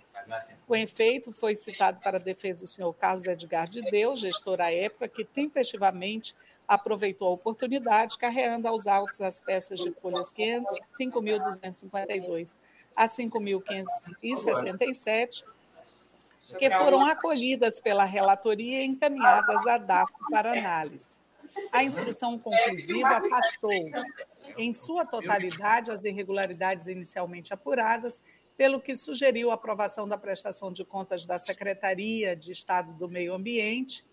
Speaker 4: Com efeito, foi citado para a defesa o senhor Carlos Edgar de Deus, gestor à época, que tempestivamente aproveitou a oportunidade, carreando aos autos as peças de folhas 5.252 a 5.567, que foram acolhidas pela relatoria e encaminhadas à DAF para análise. A instrução conclusiva afastou, em sua totalidade, as irregularidades inicialmente apuradas, pelo que sugeriu a aprovação da prestação de contas da Secretaria de Estado do Meio Ambiente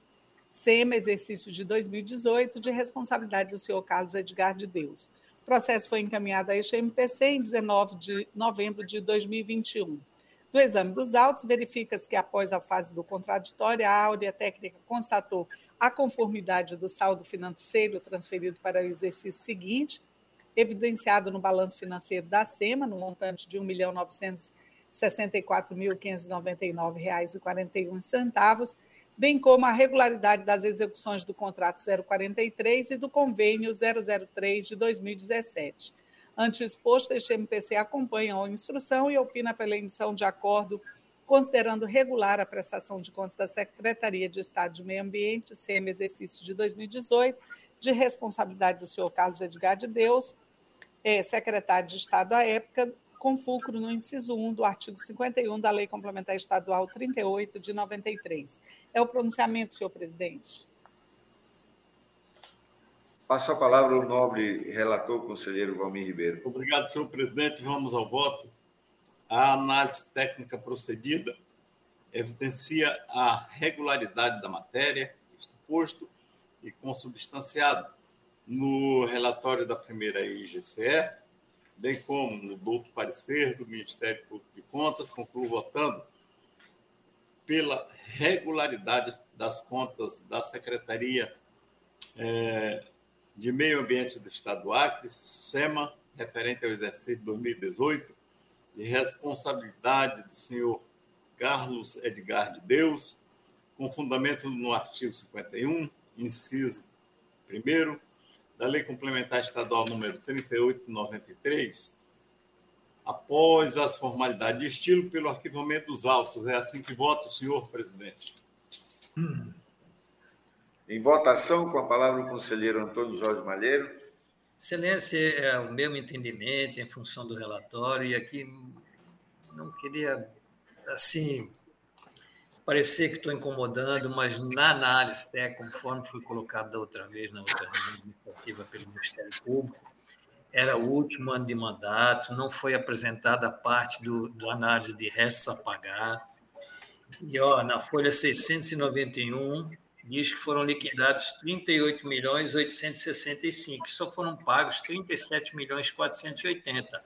Speaker 4: SEMA, exercício de 2018, de responsabilidade do senhor Carlos Edgar de Deus. O processo foi encaminhado à este MPC em 19 de novembro de 2021. Do exame dos autos, verifica-se que, após a fase do contraditório, a áurea técnica constatou a conformidade do saldo financeiro transferido para o exercício seguinte, evidenciado no balanço financeiro da SEMA, no montante de R$ 1.964.599,41, bem como a regularidade das execuções do contrato 043 e do convênio 003 de 2017. Ante o exposto, este MPC acompanha a instrução e opina pela emissão de acordo considerando regular a prestação de contas da Secretaria de Estado de Meio Ambiente, CM exercício de 2018, de responsabilidade do senhor Carlos Edgar de Deus, é, secretário de Estado à época, com fulcro no inciso 1 do artigo 51 da Lei Complementar Estadual 38 de 93. É o pronunciamento, senhor presidente.
Speaker 1: Passo a palavra ao nobre relator, conselheiro Valmir Ribeiro.
Speaker 9: Obrigado, senhor presidente. Vamos ao voto. A análise técnica procedida evidencia a regularidade da matéria, posto e consubstanciado no relatório da primeira IGCE, bem como no duplo parecer do Ministério Público de Contas, concluo votando pela regularidade das contas da Secretaria é, de Meio Ambiente do Estado do Acre, SEMA, referente ao exercício 2018, de responsabilidade do senhor Carlos Edgar de Deus, com fundamento no artigo 51, inciso 1 da Lei Complementar Estadual número 3893, após as formalidades de estilo, pelo arquivamento dos autos. É assim que vota o senhor presidente.
Speaker 1: Em votação, com a palavra o conselheiro Antônio Jorge Malheiro.
Speaker 5: Excelência, é o meu entendimento em função do relatório, e aqui não queria, assim, parecer que estou incomodando, mas na análise técnica, conforme foi colocado da outra vez, na outra reunião pelo Ministério Público, era o último ano de mandato, não foi apresentada a parte do, do análise de restos a pagar. E ó, na folha 691 diz que foram liquidados 38 milhões 865, só foram pagos 37 milhões 480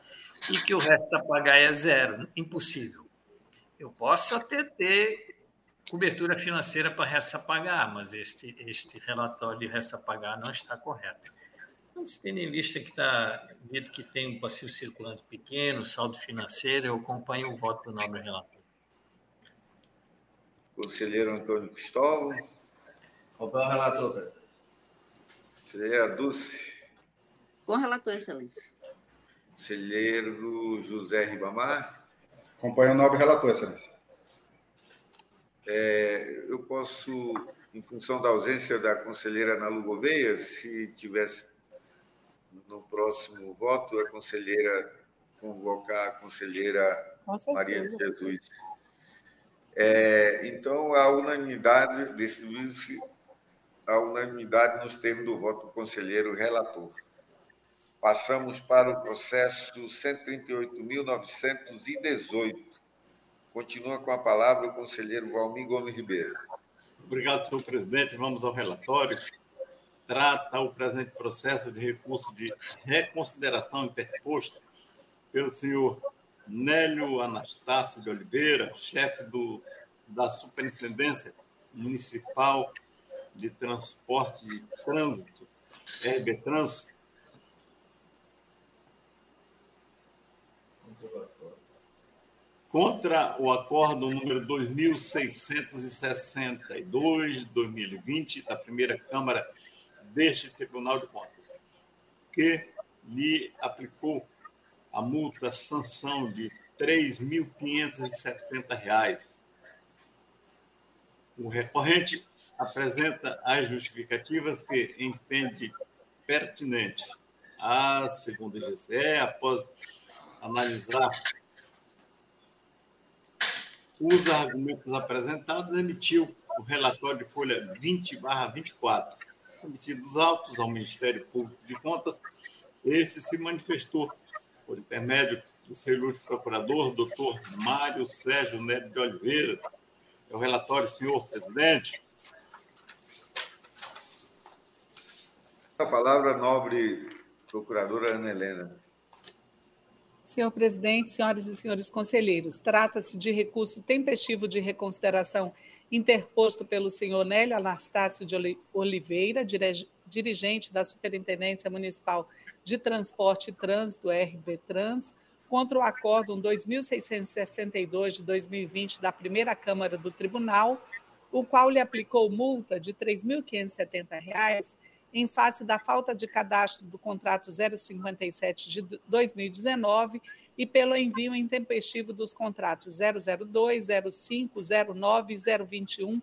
Speaker 5: e que o resto a pagar é zero, impossível. Eu posso até ter cobertura financeira para resta pagar, mas este, este relatório de resta pagar não está correto. Mas tendo em vista que está dito que tem um passivo circulante pequeno, saldo financeiro, eu acompanho o voto do nobre relator.
Speaker 1: Conselheiro Antônio Cristóvão.
Speaker 6: O relator.
Speaker 1: Conselheira Dulce.
Speaker 3: Com relator, excelência.
Speaker 1: Conselheiro José Ribamar.
Speaker 7: Acompanho o nobre relator, excelência.
Speaker 1: É, eu posso, em função da ausência da conselheira Ana Lu Gouveia, se tivesse no próximo voto, a conselheira convocar a conselheira Maria de Jesus. É, então, a unanimidade decidiu-se a unanimidade nos termos do voto do conselheiro relator. Passamos para o processo 138.918 Continua com a palavra o conselheiro Valmir Gomes Ribeiro.
Speaker 9: Obrigado, senhor presidente. Vamos ao relatório. Trata o presente processo de recurso de reconsideração interposto pelo senhor Nélio Anastácio de Oliveira, chefe do, da Superintendência Municipal de Transporte de Trânsito, RB Trans, contra o acordo número 2662 de 2020 da primeira Câmara deste Tribunal de Contas, que lhe aplicou a multa sanção de R$ 3.570. O recorrente apresenta as justificativas que entende pertinente. A segunda GCE, após analisar os argumentos apresentados, emitiu o relatório de folha 20/24, emitidos autos ao Ministério Público de Contas. Este se manifestou por intermédio do seu ilustre procurador, doutor Mário Sérgio Neto de Oliveira. É o relatório, senhor presidente.
Speaker 1: A palavra nobre procuradora Ana Helena.
Speaker 4: Senhor presidente, senhoras e senhores conselheiros, trata-se de recurso tempestivo de reconsideração interposto pelo senhor Nélio Anastácio de Oliveira, dirigente da Superintendência Municipal de Transporte e Trânsito, RB Trans, contra o Acórdão 2662 de 2020 da Primeira Câmara do Tribunal, o qual lhe aplicou multa de R$ 3.570 em face da falta de cadastro do contrato 057 de 2019 e pelo envio intempestivo dos contratos 002, 05, 09 e 021,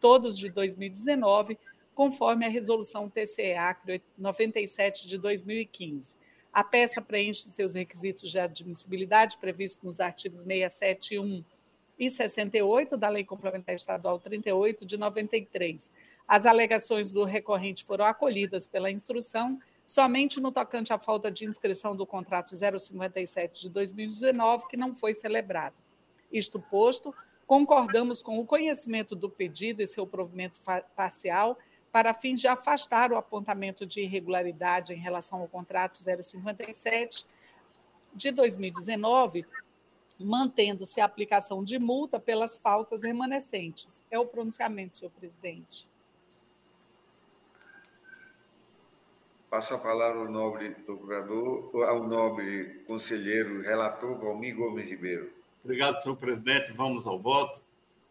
Speaker 4: todos de 2019, conforme a resolução TCE Acre 97 de 2015. A peça preenche seus requisitos de admissibilidade previstos nos artigos 671 e 68 da Lei Complementar Estadual 38 de 93. As alegações do recorrente foram acolhidas pela instrução somente no tocante à falta de inscrição do contrato 057 de 2019, que não foi celebrado. Isto posto, concordamos com o conhecimento do pedido e seu provimento parcial para fins de afastar o apontamento de irregularidade em relação ao contrato 057 de 2019, mantendo-se a aplicação de multa pelas faltas remanescentes. É o pronunciamento, senhor presidente.
Speaker 1: Passo a palavra ao nobre procurador, ao nobre conselheiro relator Valmir Gomes Ribeiro.
Speaker 9: Obrigado, senhor presidente. Vamos ao voto.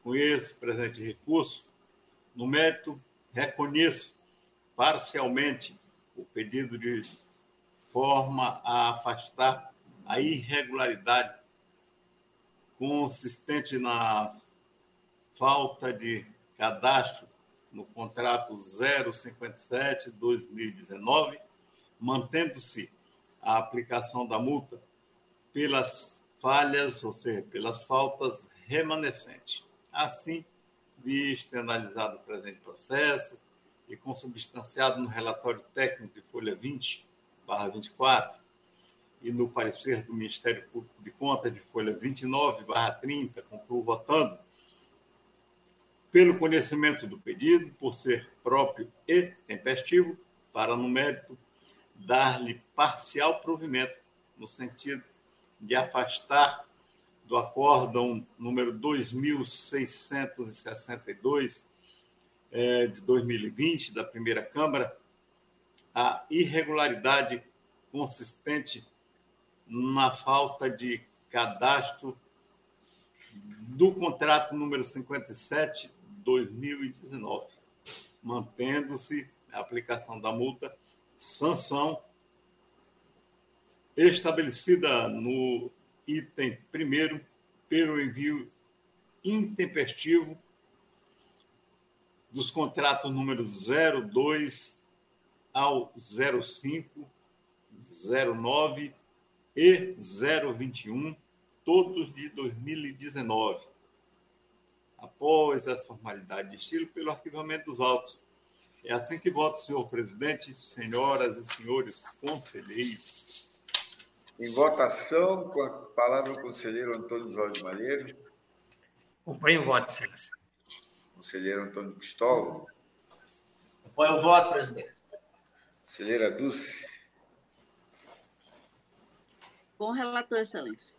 Speaker 9: Com esse presente recurso, no mérito, reconheço parcialmente o pedido de forma a afastar a irregularidade consistente na falta de cadastro no contrato 057-2019, mantendo-se a aplicação da multa pelas falhas, ou seja, pelas faltas remanescentes. Assim, visto e analisado o presente processo e consubstanciado no relatório técnico de folha 20, barra 24, e no parecer do Ministério Público de Contas de folha 29, barra 30, concluo votando pelo conhecimento do pedido, por ser próprio e tempestivo, para, no mérito, dar-lhe parcial provimento, no sentido de afastar do acórdão número 2662 é, de 2020 da primeira Câmara a irregularidade consistente na falta de cadastro do contrato número 57 2019, mantendo-se a aplicação da multa sanção estabelecida no item primeiro pelo envio intempestivo dos contratos número 02 ao 05, 09 e 021, todos de 2019. Após as formalidades de estilo, pelo arquivamento dos autos. É assim que voto, senhor presidente, senhoras e senhores conselheiros.
Speaker 1: Em votação, com a palavra o conselheiro Antônio Jorge Malheiro.
Speaker 5: Acompanho o voto, excelência.
Speaker 1: Conselheiro Antônio Cristóvão.
Speaker 6: Apoio o voto, presidente.
Speaker 1: Conselheira Dulce.
Speaker 3: Com relator, excelência.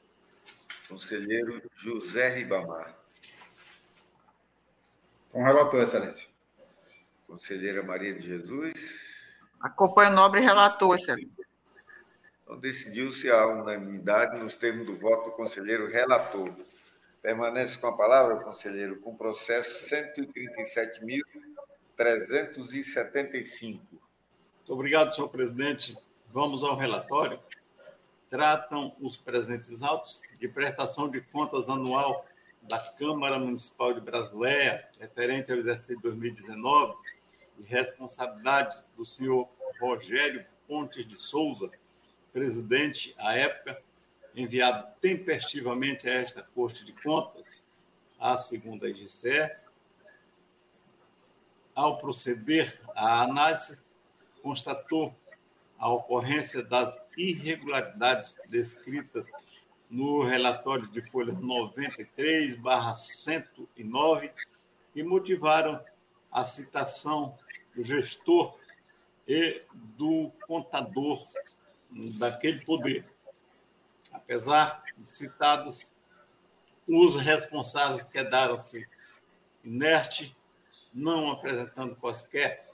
Speaker 1: Conselheiro José Ribamar.
Speaker 7: Com o relator, excelência.
Speaker 1: Conselheira Maria de Jesus.
Speaker 10: Acompanho o nobre relator, excelência.
Speaker 1: Então, decidiu-se a unanimidade nos termos do voto do conselheiro relator. Permanece com a palavra, conselheiro, com o processo 137.375. Muito
Speaker 9: obrigado, senhor presidente. Vamos ao relatório. Tratam os presentes autos de prestação de contas anual da Câmara Municipal de Brasileia, referente ao exercício 2019, de responsabilidade do senhor Rogério Pontes de Souza, presidente à época, enviado tempestivamente a esta Corte de Contas, a segunda IGCE, ao proceder à análise, constatou a ocorrência das irregularidades descritas no relatório de folha 93, barra 109, e motivaram a citação do gestor e do contador daquele poder. Apesar de citados, os responsáveis quedaram-se inerte, não apresentando quaisquer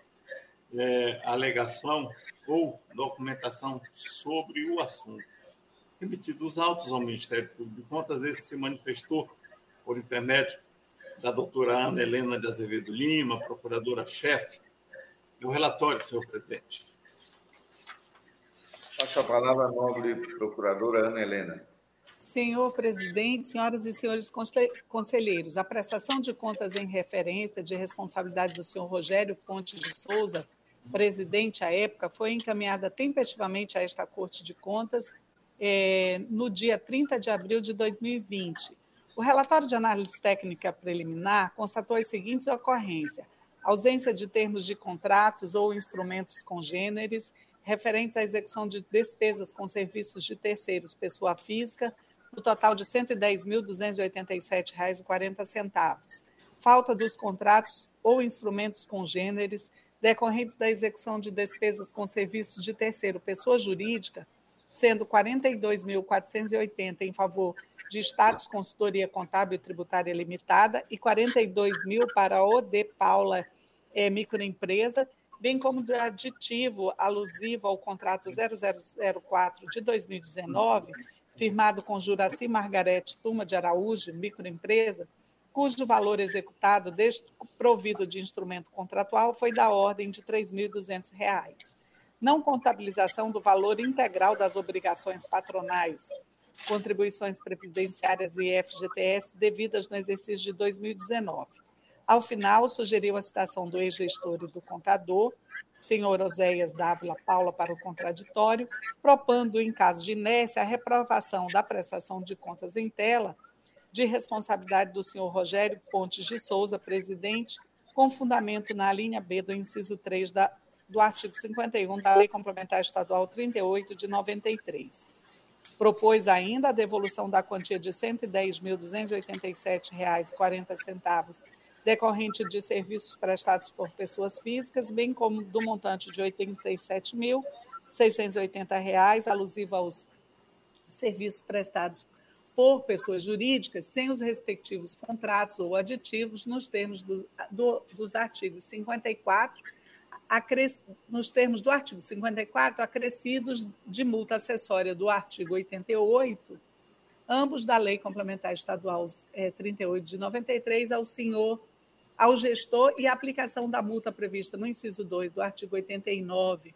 Speaker 9: é, alegação ou documentação sobre o assunto. Remetidos os autos ao Ministério Público de Contas, esse se manifestou por intermédio da doutora Ana Helena de Azevedo Lima, procuradora-chefe, do relatório, senhor presidente.
Speaker 1: Passo a palavra à nobre procuradora Ana Helena.
Speaker 4: Senhor presidente, senhoras e senhores conselheiros, a prestação de contas em referência de responsabilidade do senhor Rogério Ponte de Souza, presidente à época, foi encaminhada tempestivamente a esta Corte de Contas é, no dia 30 de abril de 2020. O relatório de análise técnica preliminar constatou as seguintes ocorrências: ausência de termos de contratos ou instrumentos congêneres referentes à execução de despesas com serviços de terceiros, pessoa física, no total de R$ 110.287,40. Falta dos contratos ou instrumentos congêneres decorrentes da execução de despesas com serviços de terceiro, pessoa jurídica, sendo 42.480 em favor de status consultoria contábil e tributária limitada e 42 mil para a OD Paula é, microempresa, bem como do aditivo alusivo ao contrato 0004 de 2019, firmado com Juraci Margarete Tuma de Araújo, microempresa, cujo valor executado desprovido de instrumento contratual foi da ordem de R$ 3.200. Não contabilização do valor integral das obrigações patronais, contribuições previdenciárias e FGTS devidas no exercício de 2019 ao final, sugeriu a citação do ex-gestor e do contador, senhor Oséias Dávila Paula, para o contraditório, propondo, em caso de inércia, a reprovação da prestação de contas em tela de responsabilidade do senhor Rogério Pontes de Souza, presidente, com fundamento na linha B do inciso 3 da, do artigo 51 da Lei Complementar Estadual 38 de 93. Propôs ainda a devolução da quantia de R$ 110.287,40 decorrente de serviços prestados por pessoas físicas, bem como do montante de R$ 87.680, alusivo aos serviços prestados por pessoas jurídicas, sem os respectivos contratos ou aditivos, nos termos do, do, dos artigos 54, acres, nos termos do artigo 54, acrescidos de multa acessória do artigo 88, ambos da Lei Complementar Estadual é, 38 de 93, ao senhor ao gestor e a aplicação da multa prevista no inciso 2 do artigo 89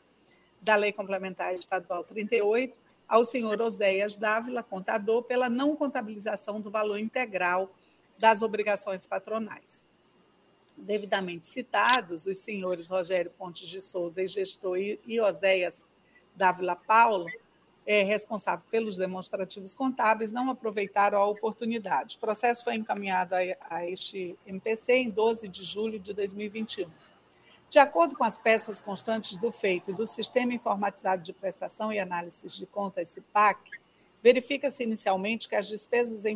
Speaker 4: da Lei Complementar Estadual 38, ao senhor Oséias Dávila, contador, pela não contabilização do valor integral das obrigações patronais. Devidamente citados, os senhores Rogério Pontes de Souza, ex-gestor, e Oséias Dávila Paulo, é, responsável pelos demonstrativos contábeis não aproveitaram a oportunidade. O processo foi encaminhado a, a este MPC em 12 de julho de 2021. De acordo com as peças constantes do feito e do Sistema Informatizado de Prestação e Análise de Contas, SIPAC, verifica-se inicialmente que as despesas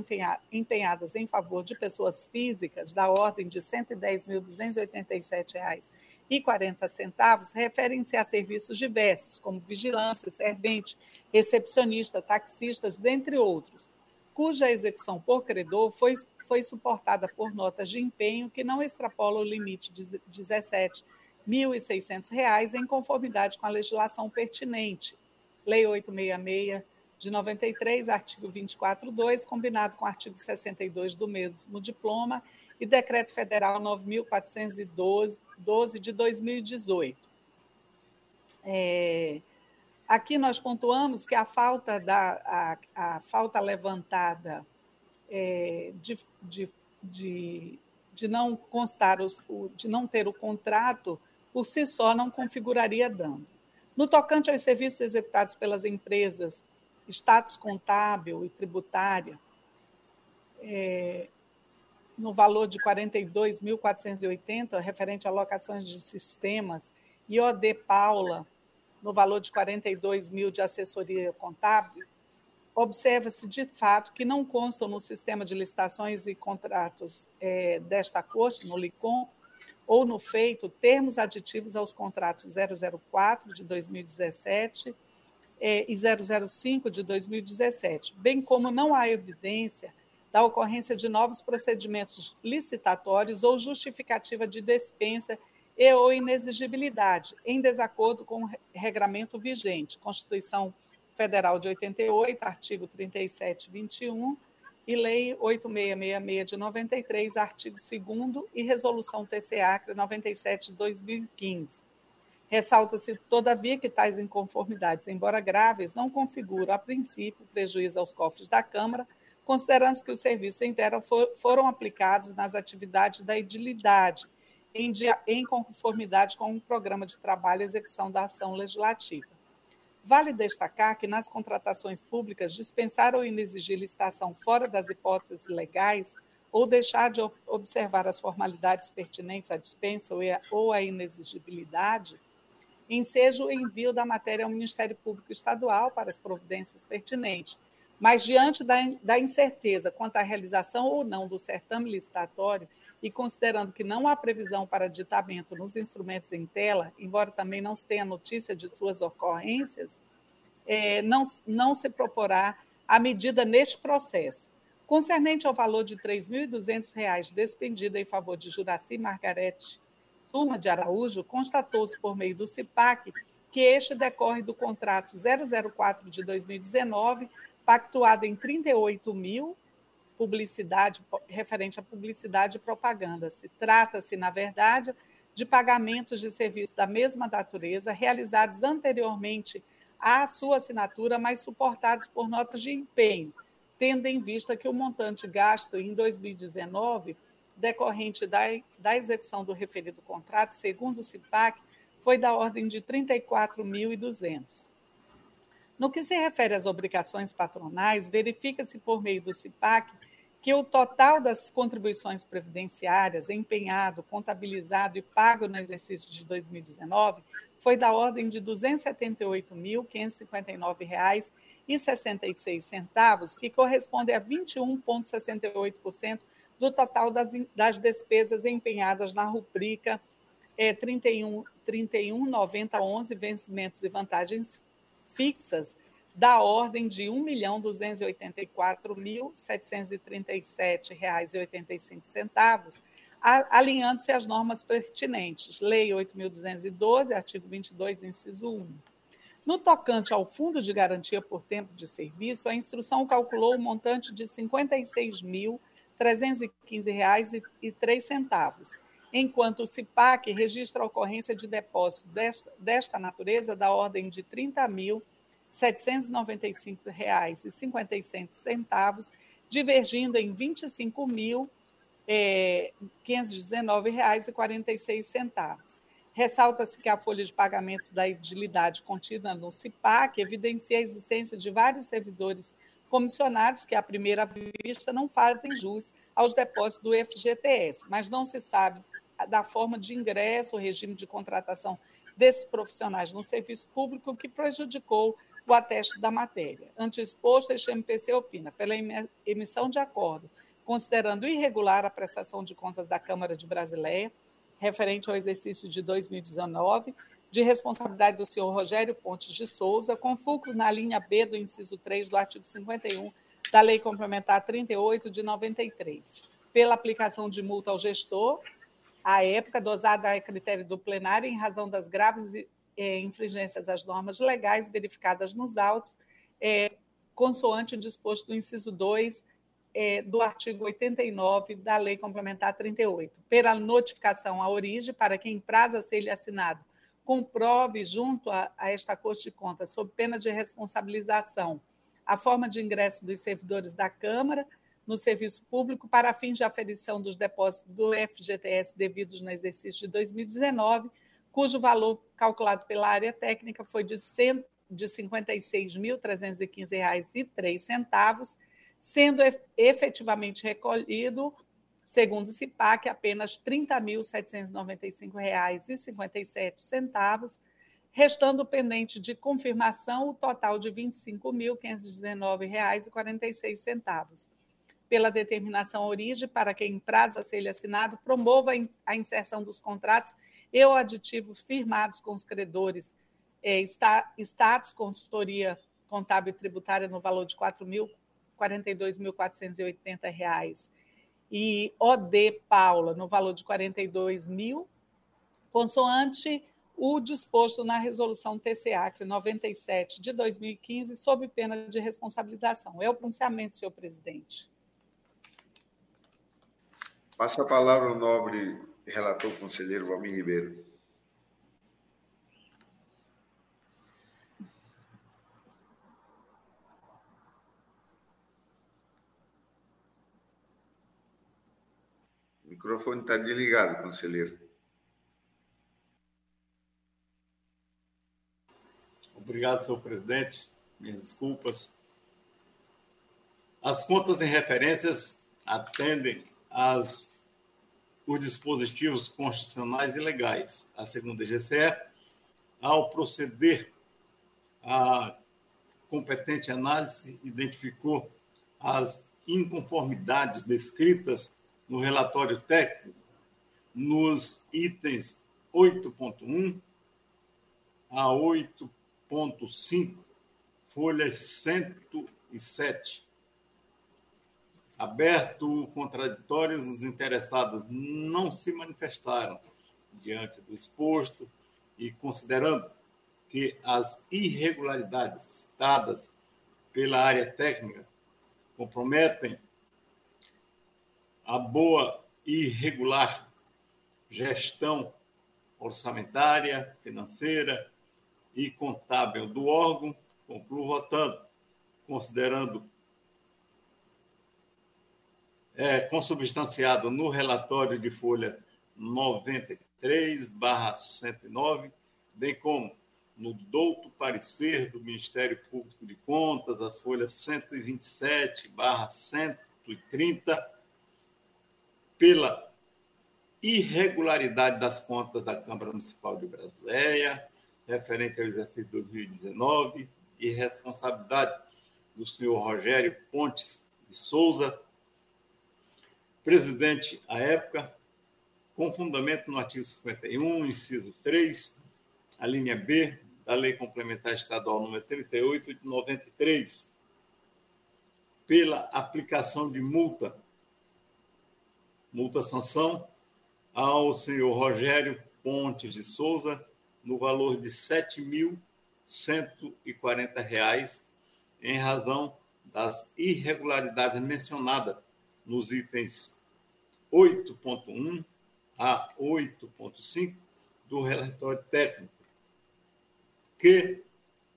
Speaker 4: empenhadas em favor de pessoas físicas, da ordem de R$ 110.287,00, e 40 centavos referem-se a serviços diversos, como vigilância, servente, recepcionista, taxistas, dentre outros, cuja execução por credor foi, foi suportada por notas de empenho que não extrapolam o limite de R$ 17.600, em conformidade com a legislação pertinente. Lei 866 de 93, artigo 24.2, combinado com o artigo 62 do mesmo diploma, e Decreto Federal 9.412 de 2018. É, aqui nós pontuamos que a falta, da, a, a falta levantada é, de, de, de, de, não constar, os, de não ter o contrato, por si só não configuraria dano. No tocante aos serviços executados pelas empresas, status contábil e tributária, é, no valor de 42.480, referente a locações de sistemas, e OD Paula, no valor de 42 mil de assessoria contábil, observa-se de fato que não constam no sistema de licitações e contratos é, desta corte, no LICOM, ou no feito, termos aditivos aos contratos 004 de 2017 é, e 005 de 2017, bem como não há evidência da ocorrência de novos procedimentos licitatórios ou justificativa de dispensa e ou inexigibilidade, em desacordo com o regramento vigente, Constituição Federal de 88, artigo 37 21, e Lei 8666 de 93, artigo 2 e Resolução TCA 97 de 2015. Ressalta-se, todavia, que tais inconformidades, embora graves, não configuram, a princípio, prejuízo aos cofres da Câmara, considerando que os serviços em terra for, foram aplicados nas atividades da edilidade em, em conformidade com o programa de trabalho e execução da ação legislativa. Vale destacar que nas contratações públicas dispensar ou inexigir licitação fora das hipóteses legais ou deixar de observar as formalidades pertinentes à dispensa ou à inexigibilidade, enseja o envio da matéria ao Ministério Público Estadual para as providências pertinentes. Mas, diante da, da incerteza quanto à realização ou não do certame licitatório, e considerando que não há previsão para ditamento nos instrumentos em tela, embora também não se tenha notícia de suas ocorrências, é, não, não se proporá a medida neste processo. Concernente ao valor de R$ 3.200 despendido em favor de Juraci Margarete Turma de Araújo, constatou-se por meio do CIPAC que este decorre do contrato 004 de 2019, pactuado em 38 mil publicidade, referente à publicidade e propaganda. Se trata-se, na verdade, de pagamentos de serviços da mesma natureza realizados anteriormente à sua assinatura, mas suportados por notas de empenho, tendo em vista que o montante gasto em 2019, decorrente da, da execução do referido contrato, segundo o CIPAC, foi da ordem de 34.200. No que se refere às obrigações patronais, verifica-se por meio do CIPAC que o total das contribuições previdenciárias empenhado, contabilizado e pago no exercício de 2019 foi da ordem de R$ 278.559,66, que corresponde a 21,68% do total das, das despesas empenhadas na rubrica é, 31, 31 90 11 vencimentos e vantagens fixas da ordem de R$ 1.284.737,85, alinhando-se às normas pertinentes, Lei 8.212, artigo 22, inciso 1. No tocante ao Fundo de Garantia por Tempo de Serviço, a instrução calculou o montante de R$ 56.315,03, enquanto o CIPAC registra a ocorrência de depósito desta, desta natureza da ordem de R$ 30 mil R$ 795,56, divergindo em R$ 25.519,46. É, Ressalta-se que a folha de pagamentos da edilidade contida no CIPAC evidencia a existência de vários servidores comissionados que, à primeira vista, não fazem jus aos depósitos do FGTS, mas não se sabe da forma de ingresso, o regime de contratação desses profissionais no serviço público, que prejudicou o ateste da matéria. Ante exposto, este MPC opina pela emissão de acordo, considerando irregular a prestação de contas da Câmara de Brasileia, referente ao exercício de 2019, de responsabilidade do senhor Rogério Pontes de Souza, com fulcro na linha B do inciso 3 do artigo 51 da Lei Complementar 38 de 93, pela aplicação de multa ao gestor, à época dosada a critério do plenário em razão das graves é, infringências às normas legais verificadas nos autos, é, consoante o disposto do inciso 2 é, do artigo 89 da Lei Complementar 38, pela notificação à origem para que, em prazo a ser lhe assinado, comprove junto a, a esta Corte de Contas, sob pena de responsabilização, a forma de ingresso dos servidores da Câmara no serviço público para fins de aferição dos depósitos do FGTS devidos no exercício de 2019 cujo valor calculado pela área técnica foi de, R$ 56.315,03, sendo efetivamente recolhido, segundo o CIPAC, apenas R$ 30.795,57, restando pendente de confirmação o total de R$ 25.519,46 pela determinação origem para que, em prazo a ser assinado, promova a inserção dos contratos e ou aditivos firmados com os credores, é, status, consultoria contábil e tributária no valor de R$ 4.042.480 e OD Paula no valor de R$ 42 mil, consoante o disposto na resolução TCACRE 97 de 2015, sob pena de responsabilização. É o pronunciamento, senhor presidente.
Speaker 1: Passa a palavra ao nobre relator conselheiro Valmir Ribeiro. microfone está desligado, conselheiro.
Speaker 9: Obrigado, senhor presidente. Minhas desculpas. As contas em referências atendem às os dispositivos constitucionais e legais, a segunda GCE, ao proceder a competente análise, identificou as inconformidades descritas no relatório técnico nos itens 8.1 a 8.5, folhas 107. Aberto contraditórios, os interessados não se manifestaram diante do exposto e considerando que as irregularidades citadas pela área técnica comprometem a boa e regular gestão orçamentária, financeira e contábil do órgão, concluo votando, considerando é, consubstanciado no relatório de folha 93, barra 109, bem como no douto parecer do Ministério Público de Contas, as folhas 127, barra 130, pela irregularidade das contas da Câmara Municipal de Brasileia, referente ao exercício 2019, e responsabilidade do senhor Rogério Pontes de Souza, presidente à época, com fundamento no artigo 51, inciso 3, a linha B da Lei Complementar Estadual número 38 de 93, pela aplicação de multa, multa sanção ao senhor Rogério Pontes de Souza, no valor de R$ 7.140, em razão das irregularidades mencionadas nos itens 8.1 a 8.5 do relatório técnico, que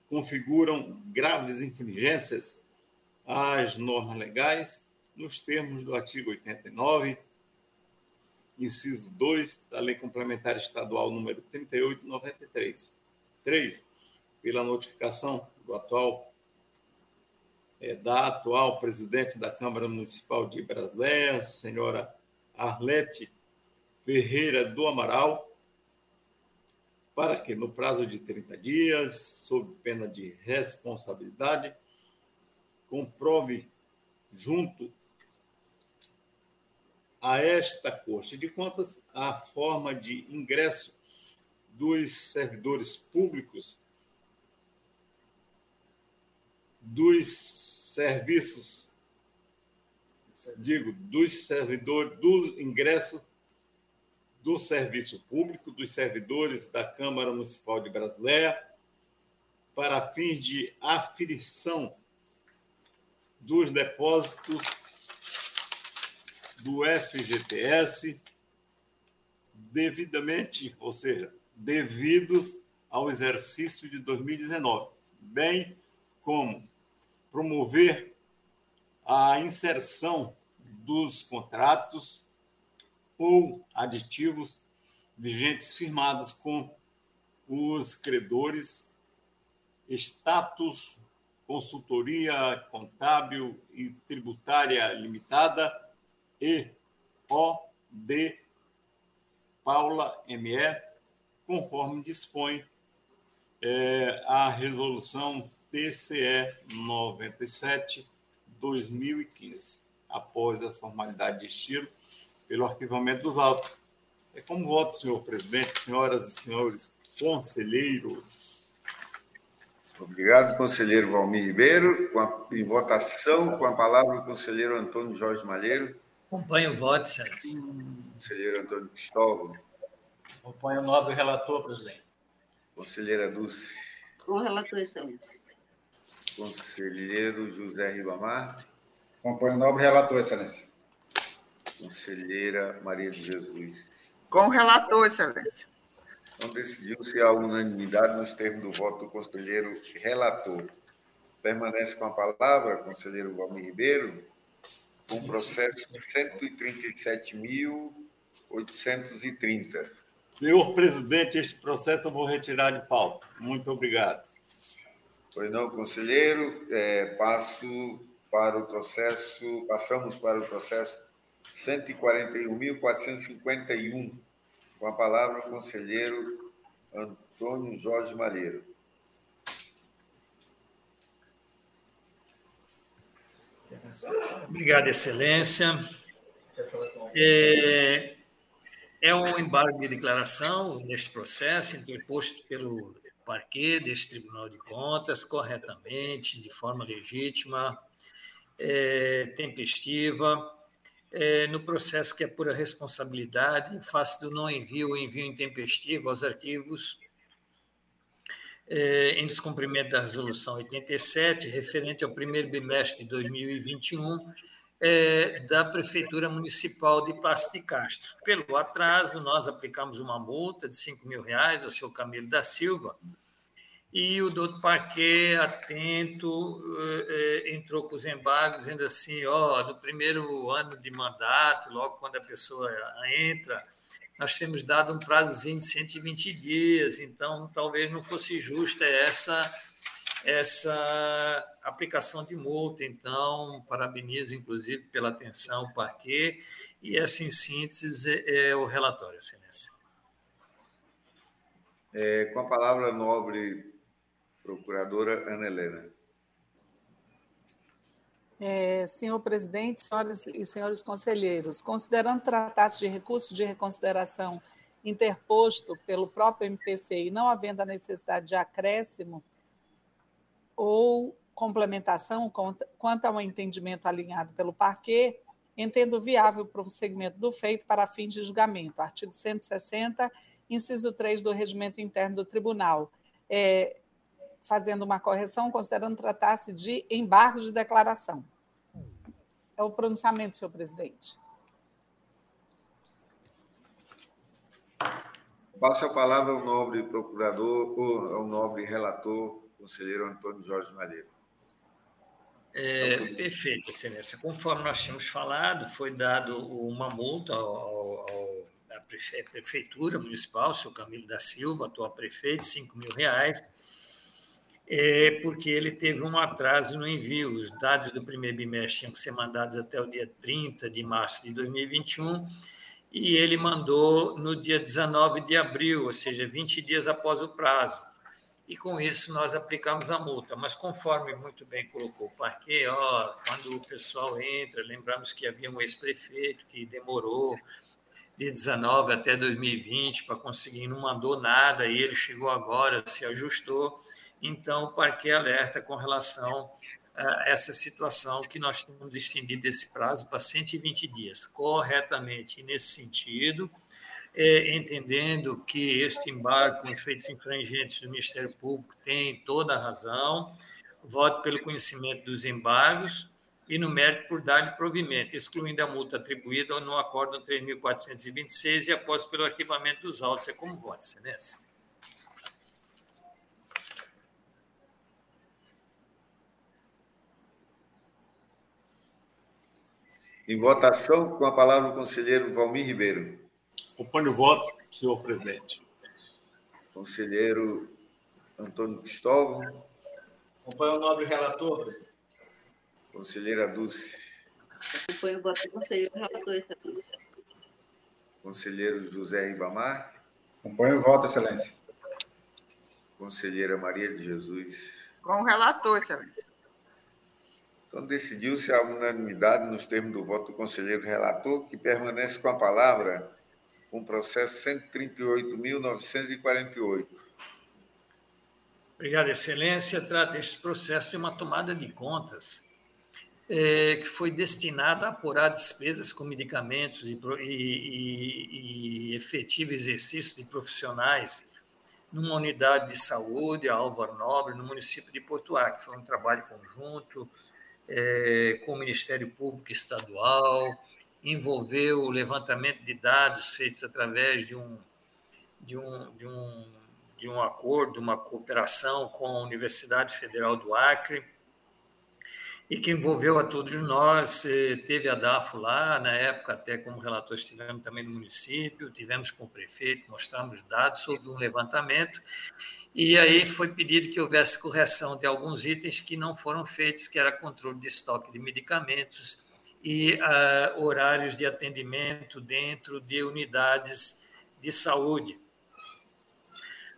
Speaker 9: configuram graves infringências às normas legais nos termos do artigo 89 inciso 2 da Lei Complementar Estadual número 3893. 3. Pela notificação do atual é, da atual presidente da Câmara Municipal de Brasília, senhora Arlete Ferreira do Amaral, para que, no prazo de 30 dias, sob pena de responsabilidade, comprove junto a esta Corte de Contas a forma de ingresso dos servidores públicos dos serviços, digo, dos servidores, do ingresso do serviço público, dos servidores da Câmara Municipal de Brasileia, para fins de aferição dos depósitos do FGTS devidamente, ou seja, devidos ao exercício de 2019, bem como? Promover a inserção dos contratos ou aditivos vigentes firmados com os credores, status, consultoria contábil e tributária limitada e O D Paula ME, conforme dispõe é, a resolução TCE 97 2015, após as formalidades de estilo pelo arquivamento dos autos. É como voto, senhor presidente, senhoras e senhores conselheiros.
Speaker 1: Obrigado, conselheiro Valmir Ribeiro. A, em votação, com a palavra o conselheiro Antônio Jorge Malheiro.
Speaker 5: Acompanho o voto, excelência.
Speaker 1: Conselheiro Antônio Cristóvão.
Speaker 6: Acompanho o nobre relator, presidente.
Speaker 1: Conselheira Dulce.
Speaker 3: Com o relator, excelência.
Speaker 1: Conselheiro José Ribamar.
Speaker 7: Acompanho o nobre relator, excelência.
Speaker 1: Conselheira Maria de Jesus.
Speaker 10: Com o relator, excelência.
Speaker 1: Então, decidiu-se a unanimidade nos termos do voto do conselheiro relator. Permanece com a palavra, conselheiro Valmir Ribeiro com processo 137.830.
Speaker 9: Senhor presidente, este processo eu vou retirar de pauta. Muito obrigado.
Speaker 1: Foi não, conselheiro. É, passo para o processo, passamos para o processo 141.451. Com a palavra, o conselheiro Antônio Jorge Malheiro.
Speaker 5: Obrigado, Excelência. É, é um embargo de declaração neste processo interposto pelo parquê deste Tribunal de Contas corretamente, de forma legítima, é, tempestiva, é, no processo que é pura responsabilidade, em face do não envio ou envio intempestivo aos arquivos é, em descumprimento da Resolução 87, referente ao primeiro bimestre de 2021, é, da Prefeitura Municipal de Passo de Castro. Pelo atraso, nós aplicamos uma multa de 5 mil reais ao senhor Camilo da Silva, e o doutor Parquet, atento, é, é, entrou com os embargos, dizendo assim: ó, no primeiro ano de mandato, logo quando a pessoa entra, nós temos dado um prazozinho de 120 dias, então talvez não fosse justa essa essa aplicação de multa. Então, parabenizo, inclusive, pela atenção o parquê, e essa, em síntese, é, é o relatório, Excelência.
Speaker 1: É, com a palavra, nobre procuradora Ana Helena.
Speaker 4: É, senhor presidente, senhoras e senhores conselheiros, considerando tratar-se de recurso de reconsideração interposto pelo próprio MPC e não havendo a necessidade de acréscimo ou complementação quanto a um entendimento alinhado pelo parquê, entendo viável o prosseguimento do feito para fins de julgamento. Artigo 160, inciso 3 do Regimento Interno do Tribunal. É, fazendo uma correção, considerando tratar-se de embargo de declaração. É o pronunciamento, senhor presidente.
Speaker 1: Passo a palavra ao nobre procurador, ao nobre relator, conselheiro Antônio Jorge Malheiro.
Speaker 5: É, perfeito, excelência. Conforme nós tínhamos falado, foi dado uma multa ao, ao, à prefeitura municipal, o senhor Camilo da Silva, atual prefeito, 5 mil reais, é porque ele teve um atraso no envio. Os dados do primeiro bimestre tinham que ser mandados até o dia 30 de março de 2021 e ele mandou no dia 19 de abril, ou seja, 20 dias após o prazo. E com isso nós aplicamos a multa. Mas conforme muito bem colocou o parquê, ó, quando o pessoal entra, lembramos que havia um ex-prefeito que demorou de 19 até 2020 para conseguir, não mandou nada, e ele chegou agora, se ajustou então, o parque alerta com relação a essa situação que nós temos estendido esse prazo para 120 dias, corretamente. Nesse sentido, é, entendendo que este embarque com efeitos infringentes do Ministério Público tem toda a razão, voto pelo conhecimento dos embargos e no mérito por dar-lhe provimento, excluindo a multa atribuída no Acórdão 3.426 e após pelo arquivamento dos autos. É como voto, Excelência.
Speaker 1: Em votação, com a palavra o conselheiro Valmir Ribeiro.
Speaker 9: Acompanho o voto, senhor presidente.
Speaker 1: Conselheiro Antônio Cristóvão.
Speaker 6: Acompanho o nobre relator, presidente.
Speaker 1: Conselheira Dulce.
Speaker 3: Acompanho o voto do conselheiro relator, excelência.
Speaker 1: Conselheiro José Ribamar.
Speaker 7: Acompanho o voto, excelência.
Speaker 1: Conselheira Maria de Jesus.
Speaker 10: Com o relator, excelência.
Speaker 1: Então, decidiu-se a unanimidade nos termos do voto do conselheiro relator, que permanece com a palavra com o processo 138.948.
Speaker 5: Obrigado, Excelência. Trata este processo de uma tomada de contas é, que foi destinada a apurar despesas com medicamentos e, e, e efetivo exercício de profissionais numa unidade de saúde, a Álvaro Nobre, no município de Porto Acre. Foi um trabalho conjunto, é, com o Ministério Público Estadual, envolveu o levantamento de dados feitos através de um, de um, de um, de um acordo, uma cooperação com a Universidade Federal do Acre. e que envolveu a todos nós. Eh, teve a DAFO lá, na época, até como relator, estivemos também no município, tivemos com o prefeito, mostramos dados sobre um levantamento, e aí foi pedido que houvesse correção de alguns itens que não foram feitos, que era controle de estoque de medicamentos e uh, horários de atendimento dentro de unidades de saúde.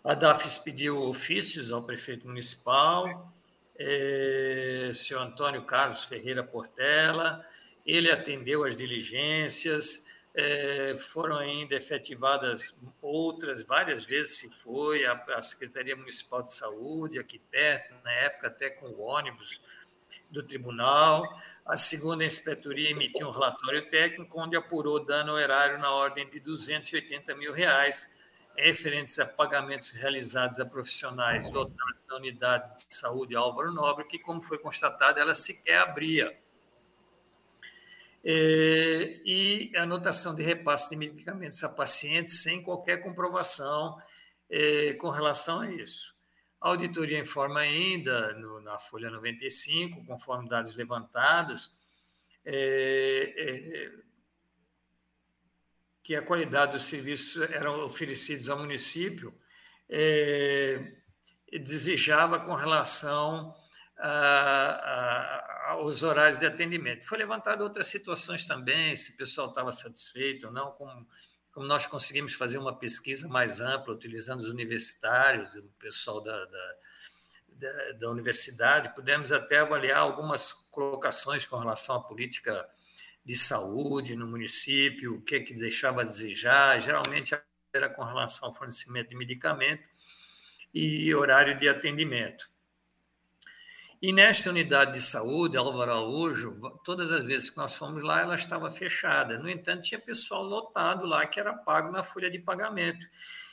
Speaker 5: A DAFES pediu ofícios ao prefeito municipal, é, senhor Antônio Carlos Ferreira Portela, ele atendeu as diligências, é, foram ainda efetivadas outras, várias vezes se foi, a, a, Secretaria Municipal de Saúde, aqui perto, na época até com o ônibus do tribunal. A segunda inspetoria emitiu um relatório técnico onde apurou dano erário na ordem de 280 mil reais, referentes a pagamentos realizados a profissionais dotados da unidade de saúde Álvaro Nobre, que, como foi constatado, ela sequer abria. É, e a anotação de repasse de medicamentos a pacientes sem qualquer comprovação é, com relação a isso. A auditoria informa ainda, no, na Folha 95, conforme dados levantados, é, é, que a qualidade dos serviços eram oferecidos ao município é, desejava com relação a, a, aos horários de atendimento. Foi levantado outras situações também, se o pessoal estava satisfeito ou não, como, como nós conseguimos fazer uma pesquisa mais ampla, utilizando os universitários, o pessoal da, da, da, da universidade, pudemos até avaliar algumas colocações com relação à política de saúde no município, o que, que deixava a desejar, geralmente era com relação ao fornecimento de medicamento, e horário de atendimento. E nesta unidade de saúde, Álvaro Araújo, todas as vezes que nós fomos lá, ela estava fechada. No entanto, tinha pessoal lotado lá que era pago na folha de pagamento.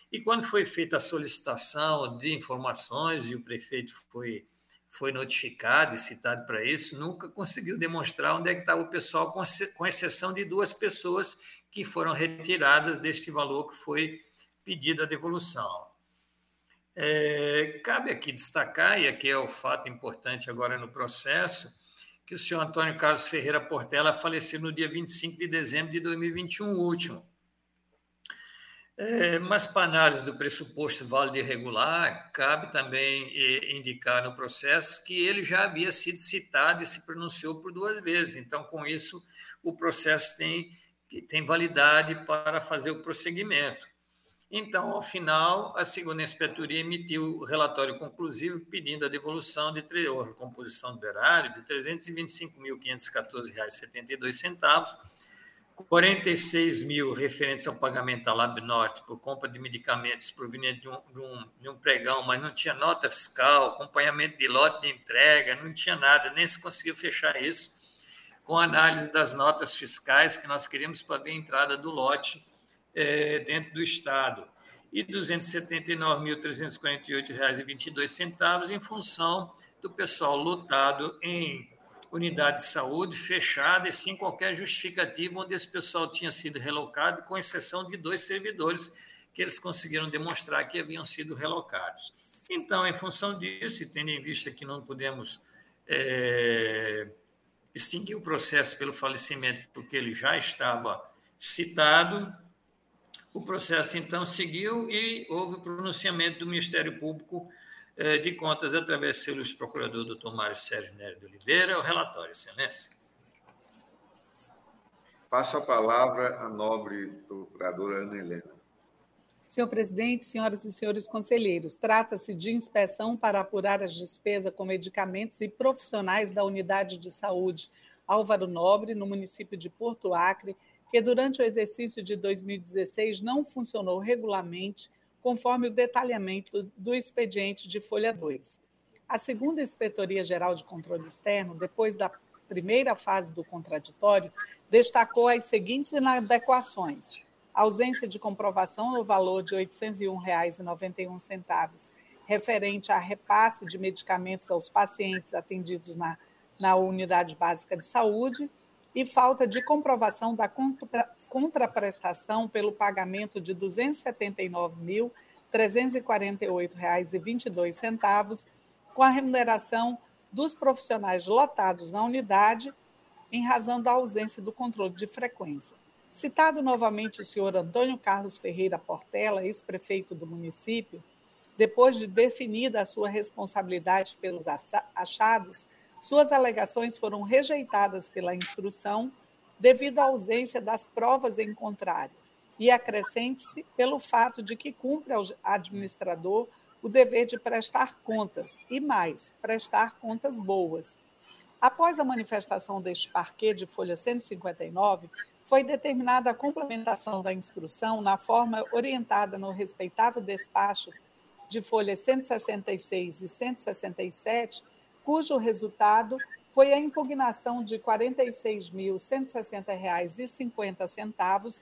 Speaker 5: E quando foi feita a solicitação de informações e o prefeito foi, foi notificado e citado para isso, nunca conseguiu demonstrar onde é que estava o pessoal, com exceção de duas pessoas que foram retiradas deste valor que foi pedido a devolução. É, cabe aqui destacar, e aqui é o fato importante agora no processo, que o senhor Antônio Carlos Ferreira Portela faleceu no dia 25 de dezembro de 2021, último. É, mas para análise do pressuposto válido irregular, cabe também indicar no processo que ele já havia sido citado e se pronunciou por duas vezes. Então, com isso, o processo tem, tem validade para fazer o prosseguimento. Então, ao final, a segunda inspetoria emitiu o relatório conclusivo pedindo a devolução de ou a recomposição do erário de R$ 325.514,72, 46 mil referentes ao pagamento à Lab Norte por compra de medicamentos provenientes de um, de, um, de um pregão, mas não tinha nota fiscal, acompanhamento de lote de entrega, não tinha nada, nem se conseguiu fechar isso com análise das notas fiscais que nós queríamos para ver a entrada do lote é, dentro do Estado, e R$ 279.348,22 em função do pessoal lotado em unidade de saúde fechada e sem qualquer justificativa, onde esse pessoal tinha sido relocado, com exceção de dois servidores que eles conseguiram demonstrar que haviam sido relocados. Então, em função disso, tendo em vista que não podemos é, extinguir o processo pelo falecimento, porque ele já estava citado, o processo, então, seguiu e houve o pronunciamento do Ministério Público eh, de Contas através do seu procurador, doutor Mário Sérgio Nery de Oliveira. O relatório, excelência.
Speaker 1: Passo a palavra à nobre procuradora Ana Helena.
Speaker 4: Senhor presidente, senhoras e senhores conselheiros, trata-se de inspeção para apurar as despesas com medicamentos e profissionais da unidade de saúde Álvaro Nobre, no município de Porto Acre, que durante o exercício de 2016 não funcionou regularmente, conforme o detalhamento do expediente de folha 2. A segunda Inspetoria Geral de Controle Externo, depois da primeira fase do contraditório, destacou as seguintes inadequações: ausência de comprovação no valor de R$ 801,91, referente a repasse de medicamentos aos pacientes atendidos na, na unidade básica de saúde, e falta de comprovação da contra, contraprestação pelo pagamento de R$ 279.348,22, com a remuneração dos profissionais lotados na unidade em razão da ausência do controle de frequência. Citado novamente o senhor Antônio Carlos Ferreira Portela, ex-prefeito do município, depois de definida a sua responsabilidade pelos achados, suas alegações foram rejeitadas pela instrução devido à ausência das provas em contrário e acrescente-se pelo fato de que cumpre ao administrador o dever de prestar contas e mais, prestar contas boas. Após a manifestação deste parquê de folha 159, foi determinada a complementação da instrução na forma orientada no respeitável despacho de folhas 166 e 167, cujo resultado foi a impugnação de R$ 46.160,50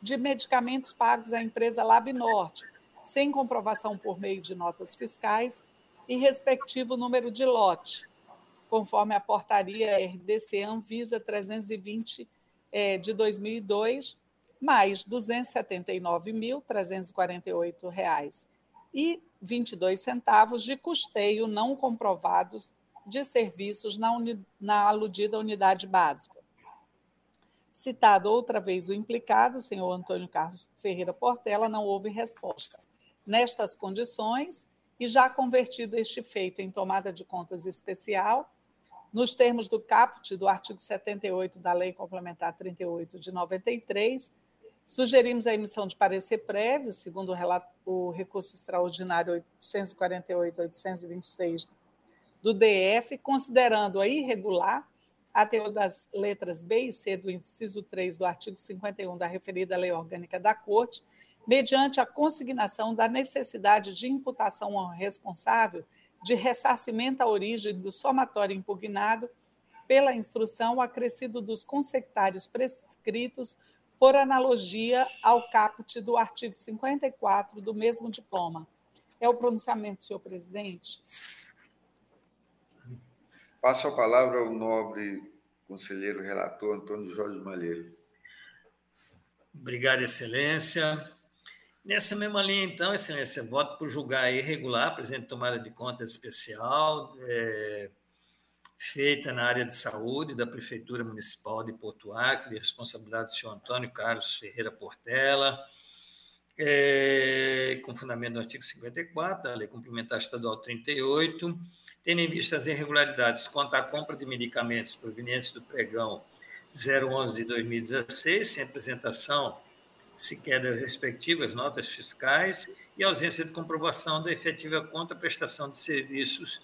Speaker 4: de medicamentos pagos à empresa Lab Norte, sem comprovação por meio de notas fiscais e respectivo número de lote, conforme a portaria RDC Anvisa 320 é, de 2002, mais R$ 279.348,22 de custeio não comprovados de serviços na, uni, na aludida unidade básica. Citado outra vez o implicado, senhor Antônio Carlos Ferreira Portela, não houve resposta. Nestas condições, e já convertido este feito em tomada de contas especial, nos termos do caput do artigo 78 da Lei Complementar 38 de 93, sugerimos a emissão de parecer prévio, segundo o, relato, o recurso extraordinário 848-826 do DF, considerando a irregular a teor das letras B e C do inciso 3 do artigo 51 da referida Lei Orgânica da Corte, mediante a consignação da necessidade de imputação ao responsável de ressarcimento à origem do somatório impugnado pela instrução acrescido dos consectários prescritos por analogia ao caput do artigo 54 do mesmo diploma. É o pronunciamento, senhor presidente.
Speaker 1: Passo a palavra ao nobre conselheiro relator Antônio Jorge Malheiro.
Speaker 5: Obrigado, excelência. Nessa mesma linha, então, excelência, voto por julgar irregular presente tomada de conta especial é, feita na área de saúde da Prefeitura Municipal de Porto Acre, de responsabilidade do senhor Antônio Carlos Ferreira Portela, é, com fundamento no artigo 54 da Lei Complementar Estadual 38, tendo em vista as irregularidades quanto à compra de medicamentos provenientes do pregão 011 de 2016, sem apresentação sequer das respectivas notas fiscais e ausência de comprovação da efetiva contraprestação de serviços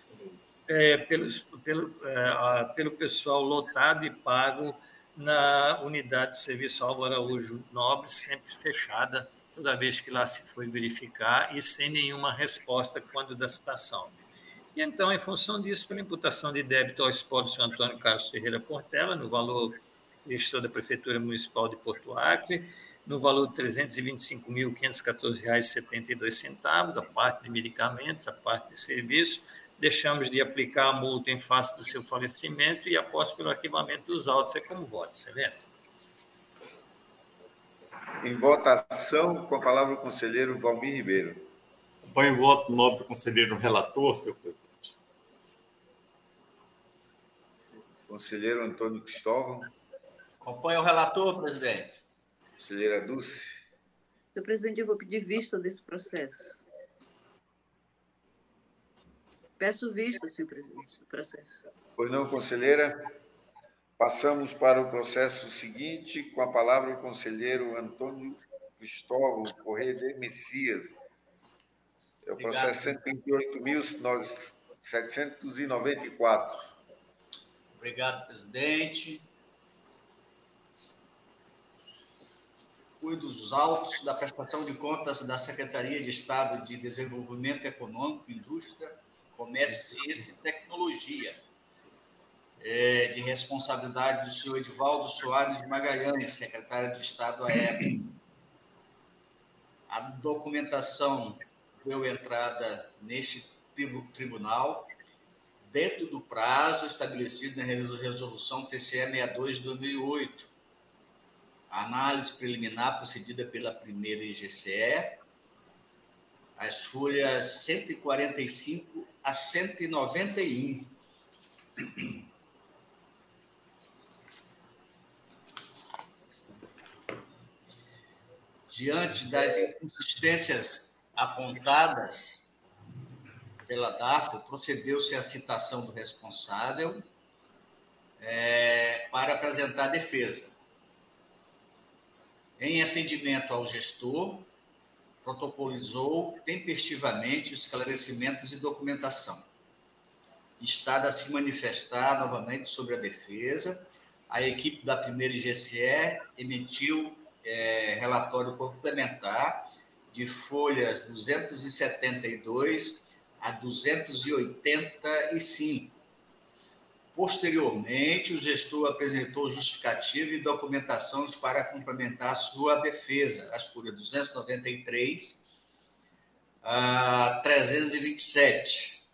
Speaker 5: é, pelos, pelo, é, pelo pessoal lotado e pago na unidade de serviço Álvaro Araújo Nobre, sempre fechada, toda vez que lá se foi verificar e sem nenhuma resposta quando da citação. E então, em função disso, pela imputação de débito ao do senhor Antônio Carlos Ferreira Portela, no valor gestor da Prefeitura Municipal de Porto Acre, no valor de R$ 325.514,72, a parte de medicamentos, a parte de serviço. Deixamos de aplicar a multa em face do seu falecimento e após pelo arquivamento dos autos. É como voto, excelência.
Speaker 1: Em votação, com a palavra o conselheiro Valmir Ribeiro.
Speaker 9: Acompanho o voto nobre conselheiro relator, senhor presidente.
Speaker 1: Conselheiro Antônio Cristóvão.
Speaker 6: Acompanho o relator, presidente.
Speaker 1: Conselheira Dulce.
Speaker 3: Senhor presidente, eu vou pedir vista desse processo. Peço vista, senhor presidente, do processo.
Speaker 1: Pois não, conselheira. Passamos para o processo seguinte, com a palavra o conselheiro Antônio Cristóvão Correia de Messias. É o processo 128.794.
Speaker 6: Obrigado, presidente. cuido dos autos da prestação de contas da Secretaria de Estado de Desenvolvimento Econômico, Indústria, Comércio, Ciência e Tecnologia, é, de responsabilidade do senhor Edivaldo Soares de Magalhães, secretário de Estado à época. A documentação deu entrada neste tribunal dentro do prazo estabelecido na resolução TCE 62 de 2008, a análise preliminar procedida pela primeira IGCE, as folhas 145 a 191. Diante das inconsistências apontadas pela DAFO, procedeu-se à citação do responsável é, para apresentar defesa. Em atendimento ao gestor, protocolizou tempestivamente esclarecimentos e documentação. Está a se manifestar novamente sobre a defesa. A equipe da primeira IGCE emitiu é, relatório complementar de folhas 272 a 285. Posteriormente, o gestor apresentou justificativa e documentações para complementar sua defesa, as folhas 293 a 327.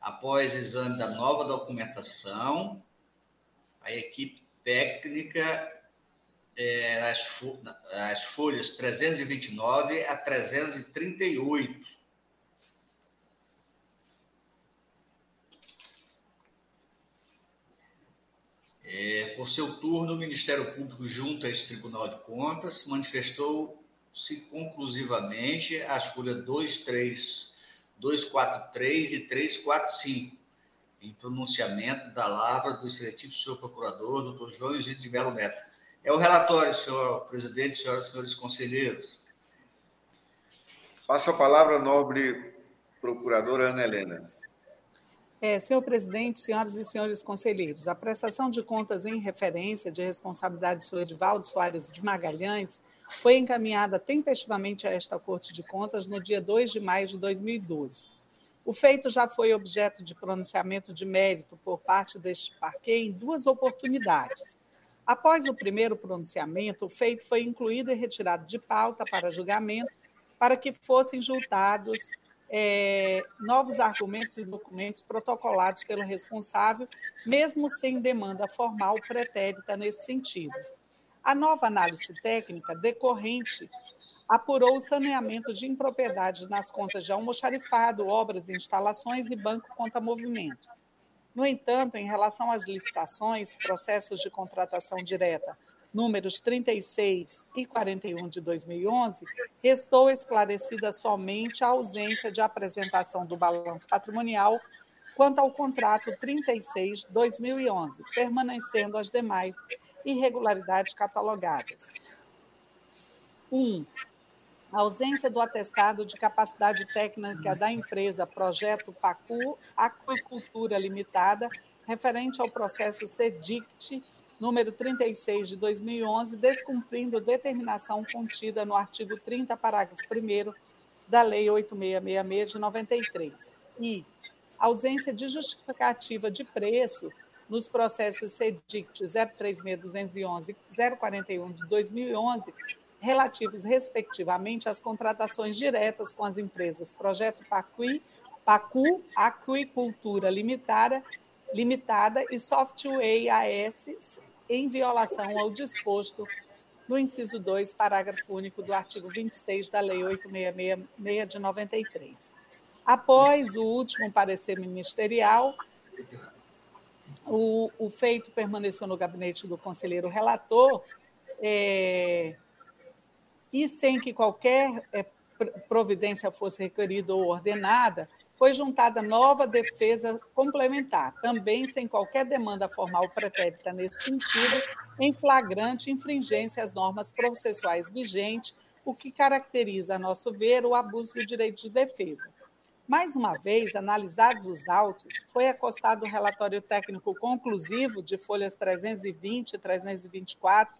Speaker 6: Após exame da nova documentação, a equipe técnica é, as, as folhas 329 a 338. É, por seu turno, o Ministério Público, junto a esse Tribunal de Contas, manifestou-se conclusivamente as folhas 23, 243 e 345, em pronunciamento da lavra do excelentivo senhor procurador, doutor João Isidro de Melo Neto é o relatório, senhor presidente, senhoras e senhores conselheiros.
Speaker 1: Passo a palavra à nobre procuradora Ana Helena.
Speaker 4: É, senhor presidente, senhoras e senhores conselheiros, a prestação de contas em referência de responsabilidade do senhor Edivaldo Soares de Magalhães foi encaminhada tempestivamente a esta Corte de Contas no dia 2 de maio de 2012. O feito já foi objeto de pronunciamento de mérito por parte deste parque em duas oportunidades. Após o primeiro pronunciamento, o feito foi incluído e retirado de pauta para julgamento, para que fossem jultados é, novos argumentos e documentos protocolados pelo responsável, mesmo sem demanda formal pretérita nesse sentido. A nova análise técnica decorrente apurou o saneamento de impropriedades nas contas de almoxarifado, obras e instalações e banco conta movimento. No entanto, em relação às licitações, processos de contratação direta números 36 e 41 de 2011, restou esclarecida somente a ausência de apresentação do balanço patrimonial quanto ao contrato 36 2011, permanecendo as demais irregularidades catalogadas. 1. Um, a ausência do atestado de capacidade técnica da empresa Projeto Pacu Aquicultura Limitada, referente ao processo CEDICT número 36 de 2011, descumprindo determinação contida no artigo 30, parágrafo 1 da Lei 8666 de 93. E ausência de justificativa de preço nos processos CEDICT 036211 e 041 de 2011, relativos, respectivamente, às contratações diretas com as empresas Projeto Pacui, Pacu Aquicultura Limitada, Limitada e Software AS, em violação ao disposto no inciso 2, parágrafo único do artigo 26 da Lei 8666 de 93. Após o último parecer ministerial, o, o feito permaneceu no gabinete do conselheiro relator, é, e sem que qualquer é, providência fosse requerida ou ordenada, foi juntada nova defesa complementar, também sem qualquer demanda formal pretérita nesse sentido, em flagrante infringência às normas processuais vigentes, o que caracteriza, a nosso ver, o abuso do direito de defesa. Mais uma vez, analisados os autos, foi acostado o relatório técnico conclusivo de folhas 320 e 324,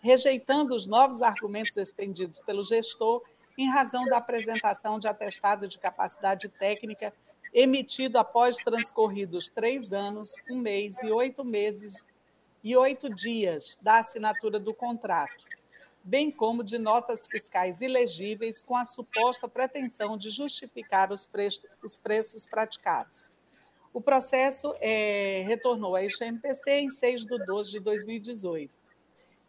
Speaker 4: rejeitando os novos argumentos expendidos pelo gestor em razão da apresentação de atestado de capacidade técnica emitido após transcorridos três anos, um mês e oito meses e oito dias da assinatura do contrato, bem como de notas fiscais ilegíveis com a suposta pretensão de justificar os, preços, os preços praticados. O processo é, retornou à MPC em 6 de 12 de 2018.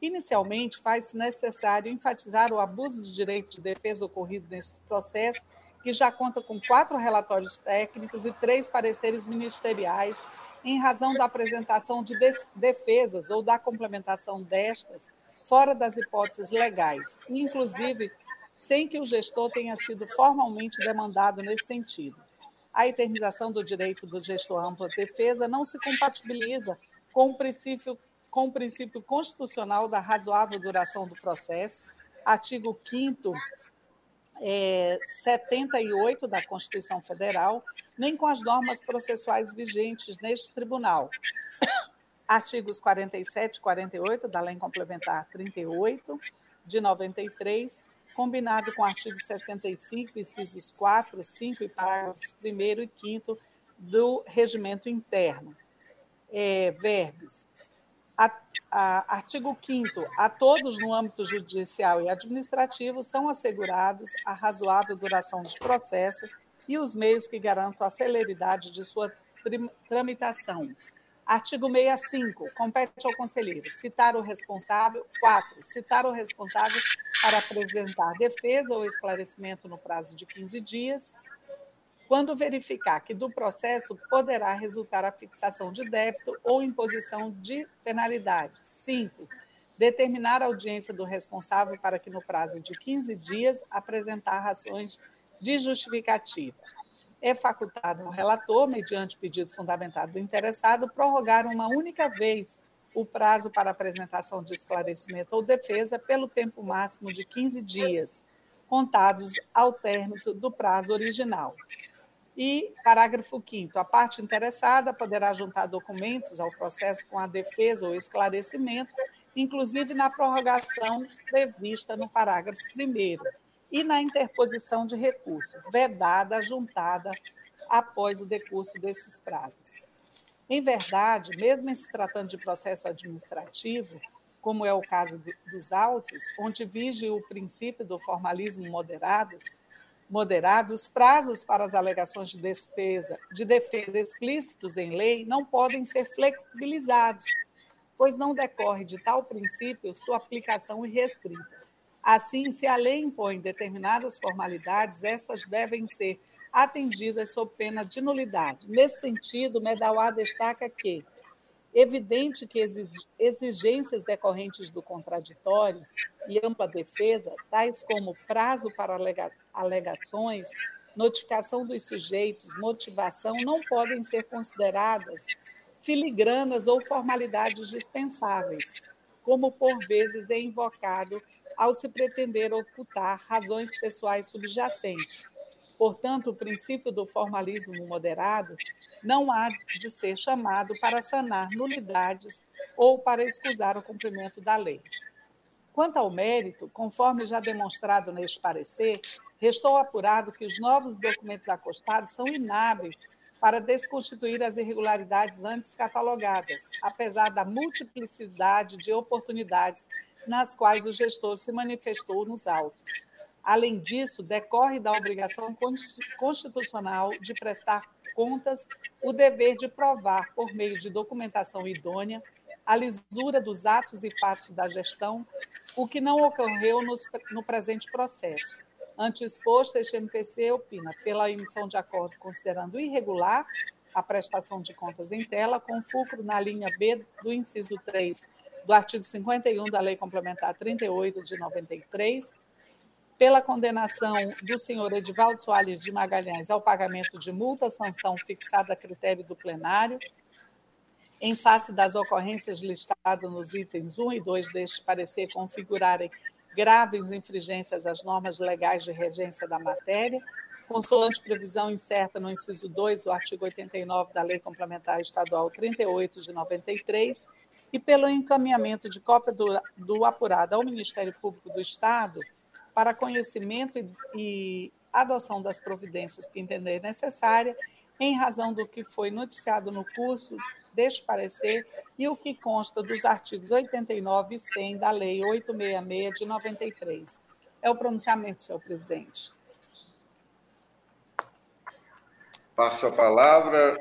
Speaker 4: Inicialmente, faz-se necessário enfatizar o abuso de direito de defesa ocorrido nesse processo, que já conta com quatro relatórios técnicos e três pareceres ministeriais em razão da apresentação de defesas ou da complementação destas fora das hipóteses legais, inclusive sem que o gestor tenha sido formalmente demandado nesse sentido. A eternização do direito do gestor à ampla defesa não se compatibiliza com o princípio, com o princípio constitucional da razoável duração do processo, artigo 5 é, 78 da Constituição Federal, nem com as normas processuais vigentes neste tribunal. Artigos 47 e 48 da Lei Complementar 38 de 93 combinado com o artigo 65, incisos 4, 5 e parágrafos 1 e 5 do Regimento Interno. É, verbes. A, a, artigo 5 A todos no âmbito judicial e administrativo são assegurados a razoável duração dos processos e os meios que garantam a celeridade de sua tramitação, Artigo 65. Compete ao conselheiro citar o responsável. 4. Citar o responsável para apresentar defesa ou esclarecimento no prazo de 15 dias. Quando verificar que do processo poderá resultar a fixação de débito ou imposição de penalidade. 5. Determinar a audiência do responsável para que, no prazo de 15 dias, apresentar razões de justificativa é facultado ao relator, mediante pedido fundamentado do interessado, prorrogar uma única vez o prazo para apresentação de esclarecimento ou defesa pelo tempo máximo de 15 dias, contados ao término do prazo original. E, parágrafo 5 a parte interessada poderá juntar documentos ao processo com a defesa ou esclarecimento, inclusive na prorrogação prevista no parágrafo 1 e na interposição de recurso, vedada, juntada após o decurso desses prazos. Em verdade, mesmo em se tratando de processo administrativo, como é o caso do, dos autos, onde vige o princípio do formalismo moderado, moderado, os prazos para as alegações de despesa, de defesa explícitos em lei não podem ser flexibilizados, pois não decorre de tal princípio sua aplicação irrestrita. Assim, se a lei impõe determinadas formalidades, essas devem ser atendidas sob pena de nulidade. Nesse sentido, Medauá destaca que evidente que exigências decorrentes do contraditório e ampla defesa, tais como prazo para alegações, notificação dos sujeitos, motivação, não podem ser consideradas filigranas ou formalidades dispensáveis, como por vezes é invocado ao se pretender ocultar razões pessoais subjacentes. Portanto, o princípio do formalismo moderado não há de ser chamado para sanar nulidades ou para excusar o cumprimento da lei. Quanto ao mérito, conforme já demonstrado neste parecer, restou apurado que os novos documentos acostados são inábeis para desconstituir as irregularidades antes catalogadas, apesar da multiplicidade de oportunidades nas quais o gestor se manifestou nos autos. Além disso, decorre da obrigação constitucional de prestar contas o dever de provar, por meio de documentação idônea, a lisura dos atos e fatos da gestão, o que não ocorreu no presente processo. Ante exposto, este MPC opina pela emissão de acordo considerando irregular a prestação de contas em tela, com fulcro na linha B do inciso 3 do artigo 51 da Lei Complementar 38 de 93, pela condenação do senhor Edivaldo Soares de Magalhães ao pagamento de multa sanção fixada a critério do plenário, em face das ocorrências listadas nos itens 1 e 2 deste parecer configurarem graves infringências às normas legais de regência da matéria, consoante previsão incerta no inciso 2 do artigo 89 da Lei Complementar Estadual 38 de 93, e pelo encaminhamento de cópia do, do apurado ao Ministério Público do Estado para conhecimento e, e adoção das providências que entender necessária, em razão do que foi noticiado no curso deste parecer e o que consta dos artigos 89 e 100 da Lei 866 de 93. É o pronunciamento, senhor presidente.
Speaker 1: Passo a palavra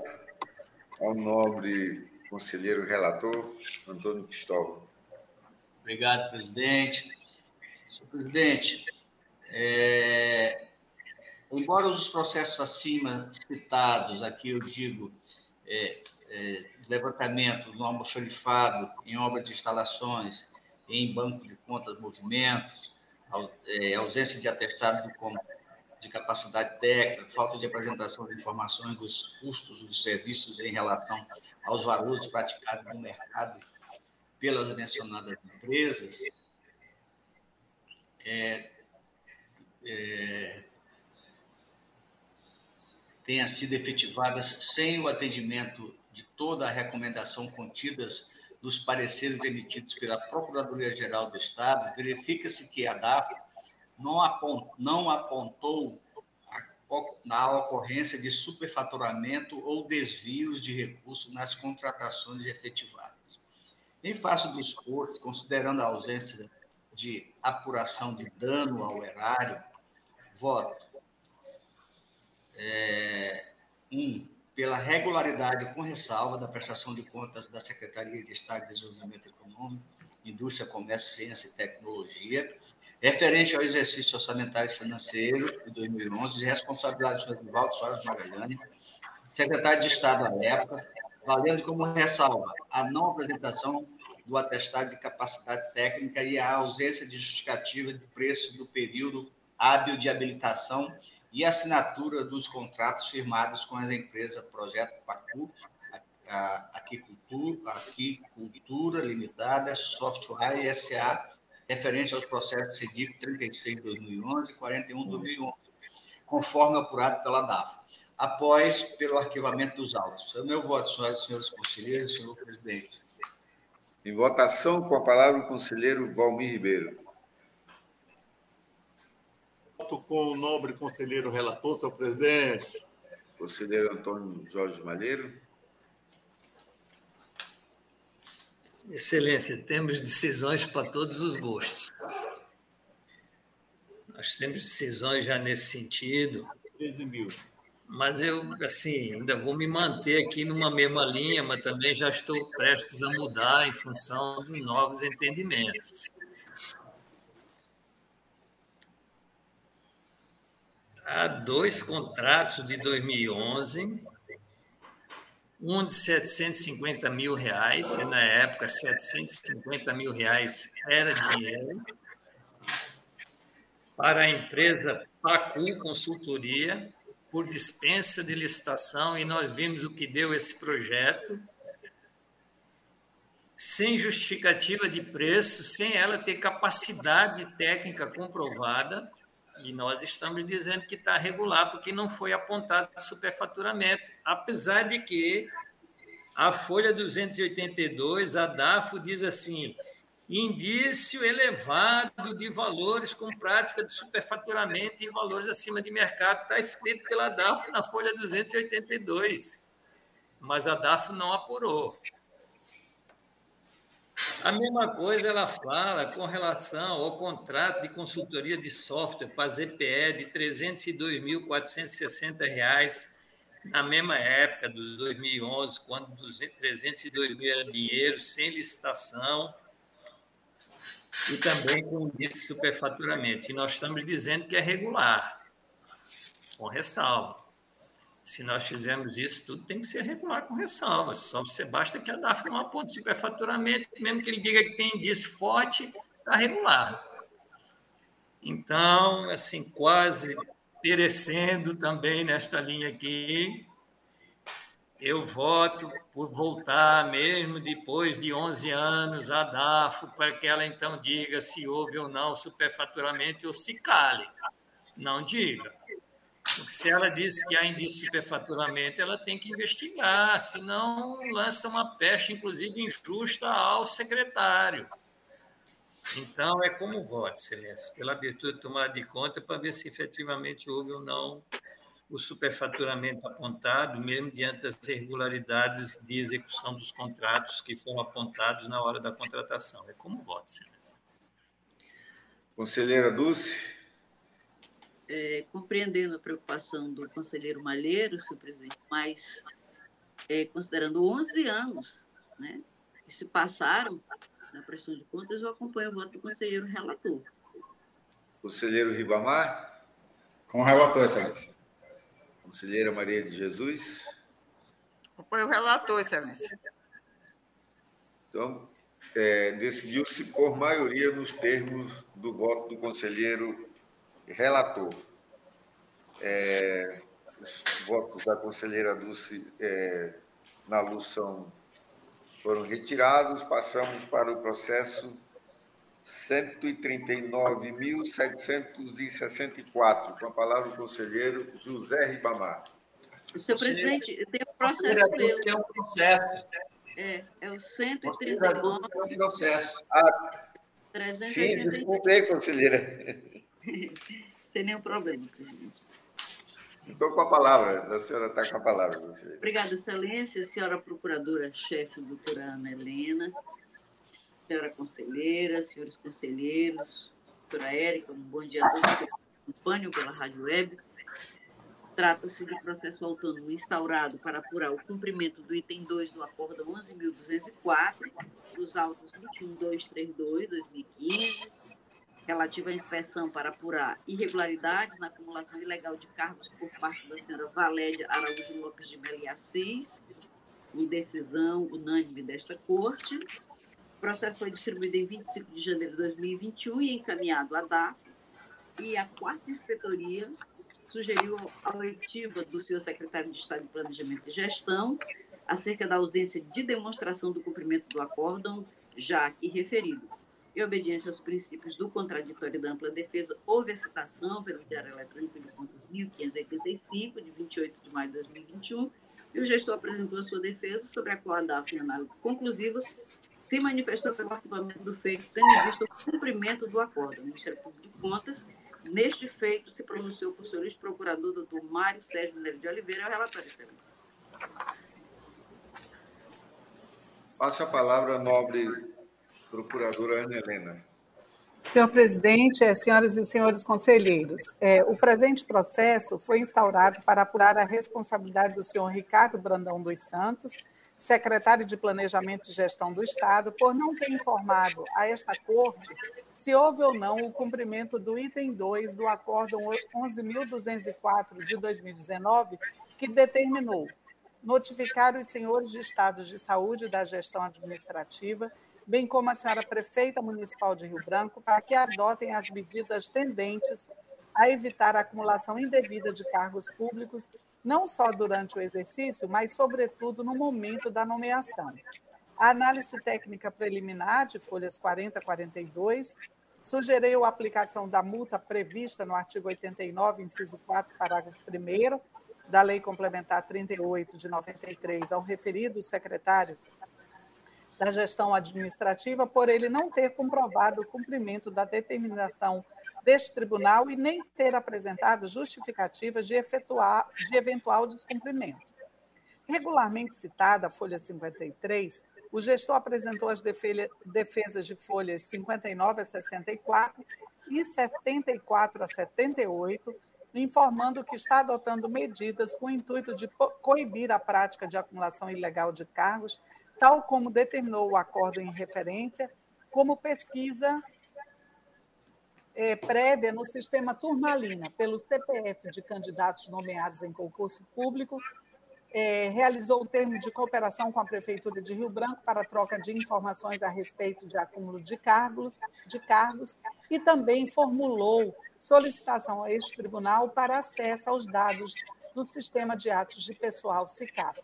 Speaker 1: ao nobre conselheiro relator, Antônio Cristóvão.
Speaker 6: Obrigado, presidente. Senhor presidente, é, embora os processos acima citados, aqui eu digo, é, é, levantamento no almoxorifado, em obras de instalações, em banco de contas, movimentos, é, ausência de atestado de capacidade técnica, falta de apresentação de informações dos custos dos serviços em relação aos valores praticados no mercado pelas mencionadas empresas, é, é, tenha sido efetivadas sem o atendimento de toda a recomendação contidas nos pareceres emitidos pela Procuradoria-Geral do Estado, verifica-se que a DAF não apontou, não apontou na ocorrência de superfaturamento ou desvios de recursos nas contratações efetivadas. Em face do exposto, considerando a ausência de apuração de dano ao erário, voto. É, um, pela regularidade com ressalva da prestação de contas da Secretaria de Estado de Desenvolvimento Econômico, Indústria, Comércio, Ciência e Tecnologia, referente ao exercício orçamentário financeiro de 2011, de responsabilidade do senhor Vivaldo Soares Magalhães, secretário de Estado à época, valendo como ressalva a não apresentação do atestado de capacidade técnica e a ausência de justificativa de preço do período hábil de habilitação e assinatura dos contratos firmados com as empresas Projeto Pacu, Aquicultura, Limitada, Software SA, referente aos processos CEDIC 36 de 2011 e 41 de 2011, conforme apurado pela DAF, após pelo arquivamento dos autos. É o meu voto, senhoras e senhores conselheiros, senhor presidente.
Speaker 1: Em votação, com a palavra o conselheiro Valmir Ribeiro.
Speaker 9: Voto com o nobre conselheiro relator, senhor presidente.
Speaker 1: Conselheiro Antônio Jorge Malheiro.
Speaker 5: Excelência, temos decisões para todos os gostos. Nós temos decisões já nesse sentido. 13 mil mas eu, assim, ainda vou me manter aqui numa mesma linha, mas também já estou prestes a mudar em função de novos entendimentos. Há dois contratos de 2011, um de 750 mil reais, e na época 750 mil reais era dinheiro, para a empresa Pacu Consultoria, por dispensa de licitação e nós vimos o que deu esse projeto, sem justificativa de preço, sem ela ter capacidade técnica comprovada, e nós estamos dizendo que está regular, porque não foi apontado superfaturamento, apesar de que a folha 282, a DAFO diz assim, indício elevado de valores com prática de superfaturamento e valores acima de mercado. Está escrito pela DAF na folha 282, mas a DAF não apurou. A mesma coisa ela fala com relação ao contrato de consultoria de software para ZPE de R$ 302.460 na mesma época dos 2011, quando 302 mil era dinheiro, sem licitação, e também com superfaturamento. E nós estamos dizendo que é regular, com ressalva. Se nós fizermos isso, tudo tem que ser regular com ressalva. Só você basta que a DAF não aponte superfaturamento, mesmo que ele diga que tem índice forte, está regular. Então, assim, quase perecendo também nesta linha aqui, eu voto por voltar, mesmo depois de 11 anos, a DAFO, para que ela então diga se houve ou não superfaturamento ou se cale. Não diga. Se ela diz que há indício de superfaturamento, ela tem que investigar, senão lança uma pecha, inclusive injusta, ao secretário. Então, é como voto, Excelência, pela abertura de tomada de conta, para ver se efetivamente houve ou não o superfaturamento apontado, mesmo diante das irregularidades de execução dos contratos que foram apontados na hora da contratação. É como voto, excelência.
Speaker 1: Conselheira Dulce.
Speaker 3: É, compreendendo a preocupação do conselheiro Malheiro, senhor presidente, mas é, considerando 11 anos né, que se passaram na pressão de contas, eu acompanho o voto do conselheiro relator.
Speaker 1: Conselheiro Ribamar?
Speaker 7: Com o relator, excelência.
Speaker 1: Conselheira Maria de Jesus.
Speaker 10: Foi o relator, excelência.
Speaker 1: Então, é, decidiu-se por maioria nos termos do voto do conselheiro relator. É, os votos da conselheira Dulce é, na Lução foram retirados. Passamos para o processo 139.764. Com a palavra o conselheiro José Ribamar.
Speaker 3: Senhor presidente, tem um processo meu. Tem um processo. É, é o 139. Tem um processo.
Speaker 1: Ah, 385. Sim, desculpe aí, conselheira.
Speaker 3: Sem nenhum problema, presidente.
Speaker 1: Estou com a palavra, a senhora está com a palavra.
Speaker 3: Obrigada, excelência. Senhora procuradora-chefe, doutora Ana Helena, senhora conselheira, senhores conselheiros, doutora Érica, um bom dia a todos que acompanham pela Rádio Web. Trata-se de processo autônomo instaurado para apurar o cumprimento do item 2 do Acordo 11.204, dos autos 21232-2015, relativa à inspeção para apurar irregularidades na acumulação ilegal de cargos por parte da senhora Valéria Araújo Lopes de Melo Assis, em decisão unânime desta Corte. O processo foi distribuído em 25 de janeiro de 2021 e encaminhado à DAF. E a quarta inspetoria sugeriu a oitiva do senhor secretário de Estado de Planejamento e Gestão acerca da ausência de demonstração do cumprimento do acórdão, já aqui referido. Em obediência aos princípios do contraditório e da ampla defesa, houve a citação pelo Diário Eletrônico de Contas 1585, de 28 de maio de 2021, e o gestor apresentou a sua defesa, sobre a qual a DAF, em análise conclusiva, se manifestou pelo arquivamento do feito, tendo em vista o cumprimento do acordo. O Ministério Público de Contas Neste feito, se pronunciou o senhor procurador doutor Mário Sérgio Mineiro de Oliveira, é o relatório, excelência.
Speaker 1: Passo a palavra nobre procuradora Ana Helena.
Speaker 4: Senhor presidente, eh, senhoras e senhores conselheiros, é, o presente processo foi instaurado para apurar a responsabilidade do senhor Ricardo Brandão dos Santos, secretário de Planejamento e Gestão do Estado, por não ter informado a esta Corte se houve ou não o cumprimento do item 2 do Acórdão 11.204 de 2019, que determinou notificar os senhores de estados de saúde da gestão administrativa, bem como a senhora prefeita municipal de Rio Branco, para que adotem as medidas tendentes a evitar a acumulação indevida de cargos públicos não só durante o exercício, mas, sobretudo, no momento da nomeação. A análise técnica preliminar de folhas 40 a 42 sugeriu a aplicação da multa prevista no artigo 89, inciso 4, parágrafo 1 da Lei Complementar 38 de 93 ao referido secretário da Gestão Administrativa por ele não ter comprovado o cumprimento da determinação deste tribunal e nem ter apresentado justificativas de, efetuar, de eventual descumprimento. Regularmente citada a folha 53, o gestor apresentou as defesas de folhas 59 a 64 e 74 a 78, informando que está adotando medidas com o intuito de coibir a prática de acumulação ilegal de cargos, tal como determinou o acordo em referência, como pesquisa é, prévia no sistema Turmalina, pelo CPF de candidatos nomeados em concurso público, é, realizou o termo de cooperação com a Prefeitura de Rio Branco para troca de informações a respeito de acúmulo de cargos, de cargos e também formulou solicitação a este tribunal para acesso aos dados do sistema de atos de pessoal SICAP.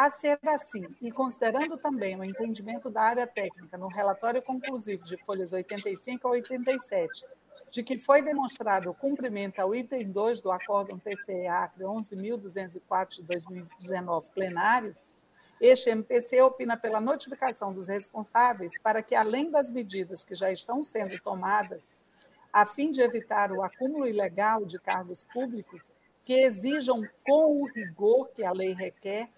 Speaker 4: A ser assim, e considerando também o entendimento da área técnica no relatório conclusivo de folhas 85 a 87, de que foi demonstrado o cumprimento ao item 2 do Acórdão TCE-Acre 11.204 de 2019 plenário, este MPC opina pela notificação dos responsáveis para que, além das medidas que já estão sendo tomadas, a fim de evitar o acúmulo ilegal de cargos públicos, que exijam com o rigor que a lei requer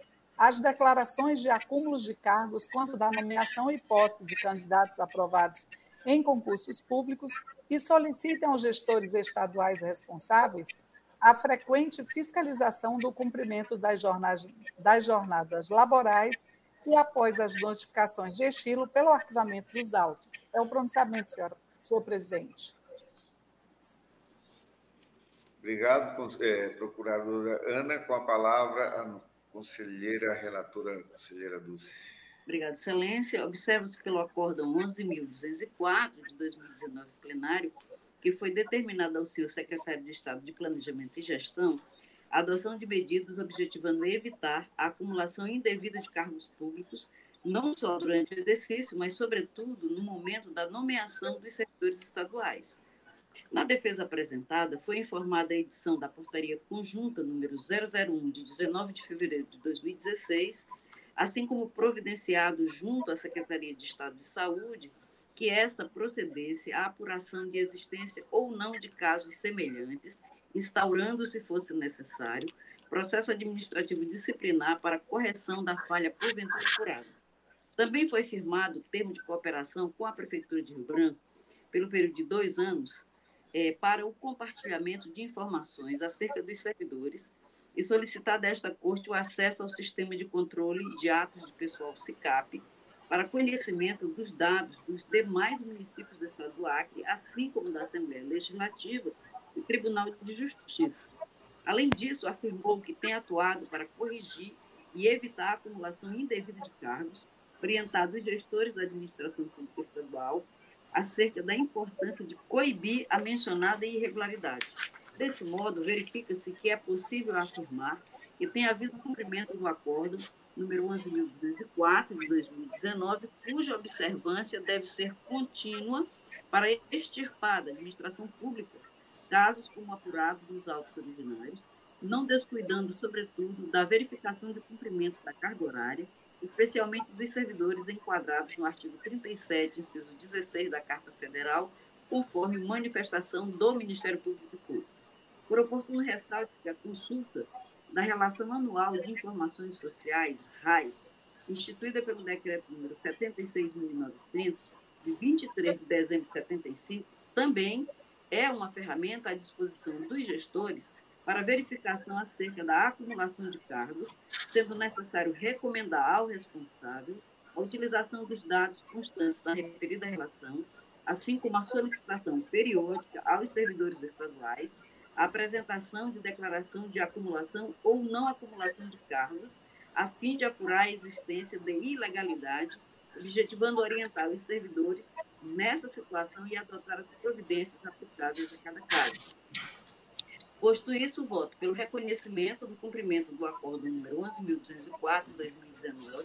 Speaker 4: as declarações de acúmulos de cargos quanto da nomeação e posse de candidatos aprovados em concursos públicos e solicitem aos gestores estaduais responsáveis a frequente fiscalização do cumprimento das jornadas, das jornadas laborais e após as notificações de estilo pelo arquivamento dos autos. É o pronunciamento, senhora, senhor presidente.
Speaker 1: Obrigado, é, procuradora Ana. Com a palavra, Conselheira relatora, conselheira Dulce.
Speaker 3: Obrigada, Excelência. Observa-se pelo Acórdão 11.204 de 2019 plenário, que foi determinado ao senhor secretário de Estado de Planejamento e Gestão a adoção de medidas objetivando evitar a acumulação indevida de cargos públicos, não só durante o exercício, mas, sobretudo, no momento da nomeação dos servidores estaduais. Na defesa apresentada, foi informada a edição da Portaria Conjunta número 001, de 19 de fevereiro de 2016, assim como providenciado junto à Secretaria de Estado de Saúde, que esta procedesse à apuração de existência ou não de casos semelhantes, instaurando, se fosse necessário, processo administrativo disciplinar para correção da falha porventura apurada. Também foi firmado termo de cooperação com a Prefeitura de Rio Branco, pelo período de dois anos, é, para o compartilhamento de informações acerca dos servidores e solicitar desta Corte o acesso ao sistema de controle de atos de pessoal SICAP para conhecimento dos dados dos demais municípios do Estado do Acre, assim como da Assembleia Legislativa e Tribunal de Justiça. Além disso, afirmou que tem atuado para corrigir e evitar a acumulação indevida de cargos, orientado os gestores da administração pública estadual acerca da importância de coibir a mencionada irregularidade. Desse modo, verifica-se que é possível afirmar que tem havido cumprimento do acordo número 11.204 de 2019, cuja observância deve ser contínua para extirpar da administração pública casos como apurados nos autos originários, não descuidando, sobretudo, da verificação de cumprimento da carga horária especialmente dos servidores enquadrados no artigo 37, inciso 16 da Carta Federal, conforme manifestação do Ministério Público. Por oportuno, ressalte que a consulta da Relação Anual de Informações Sociais, RAIS, instituída pelo Decreto número 76.900, de 23 de dezembro de 75, também é uma ferramenta à disposição dos gestores para verificação acerca da acumulação de cargos, sendo necessário recomendar ao responsável a utilização dos dados constantes da referida relação, assim como a solicitação periódica aos servidores estaduais, a apresentação de declaração de acumulação ou não acumulação de cargos, a fim de apurar a existência de ilegalidade, objetivando orientar os servidores nessa situação e adotar as providências aplicáveis a cada caso. Posto isso, voto pelo reconhecimento do cumprimento do acordo número 11.204, 2019,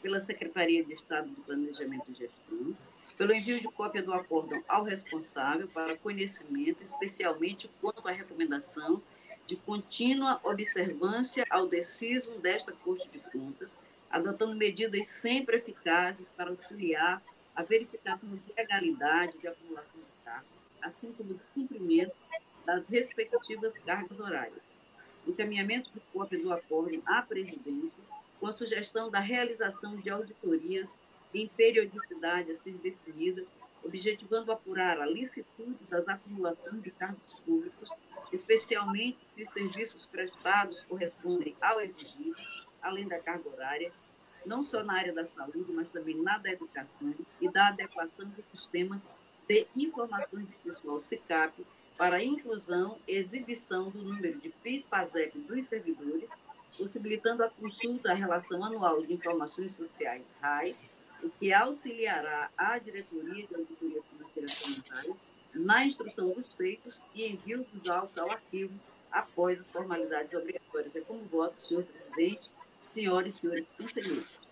Speaker 3: pela Secretaria de Estado de Planejamento e Gestão, pelo envio de cópia do acordo ao responsável para conhecimento, especialmente quanto à recomendação de contínua observância ao decismo desta Corte de Contas, adotando medidas sempre eficazes para auxiliar a verificação de legalidade de acumulação de cargos, assim como do cumprimento das respectivas cargas horárias. Encaminhamento de cópia do acordo à presidência, com a sugestão da realização de auditorias em periodicidade a ser definida, objetivando apurar a licitude das acumulações de cargos públicos, especialmente se os serviços prestados correspondem ao exigido, além da carga horária, não só na área da saúde, mas também na da educação e da adequação do sistema de informações de pessoal SICAP para a inclusão e exibição do número de PIS-PASEP dos servidores, possibilitando a consulta à Relação Anual de Informações Sociais, RAIS, o que auxiliará a Diretoria de Auditoria Financeira Sanitária na instrução dos feitos e envio dos autos ao arquivo após as formalidades obrigatórias. É como voto, senhor presidente, senhoras e senhores conselheiros.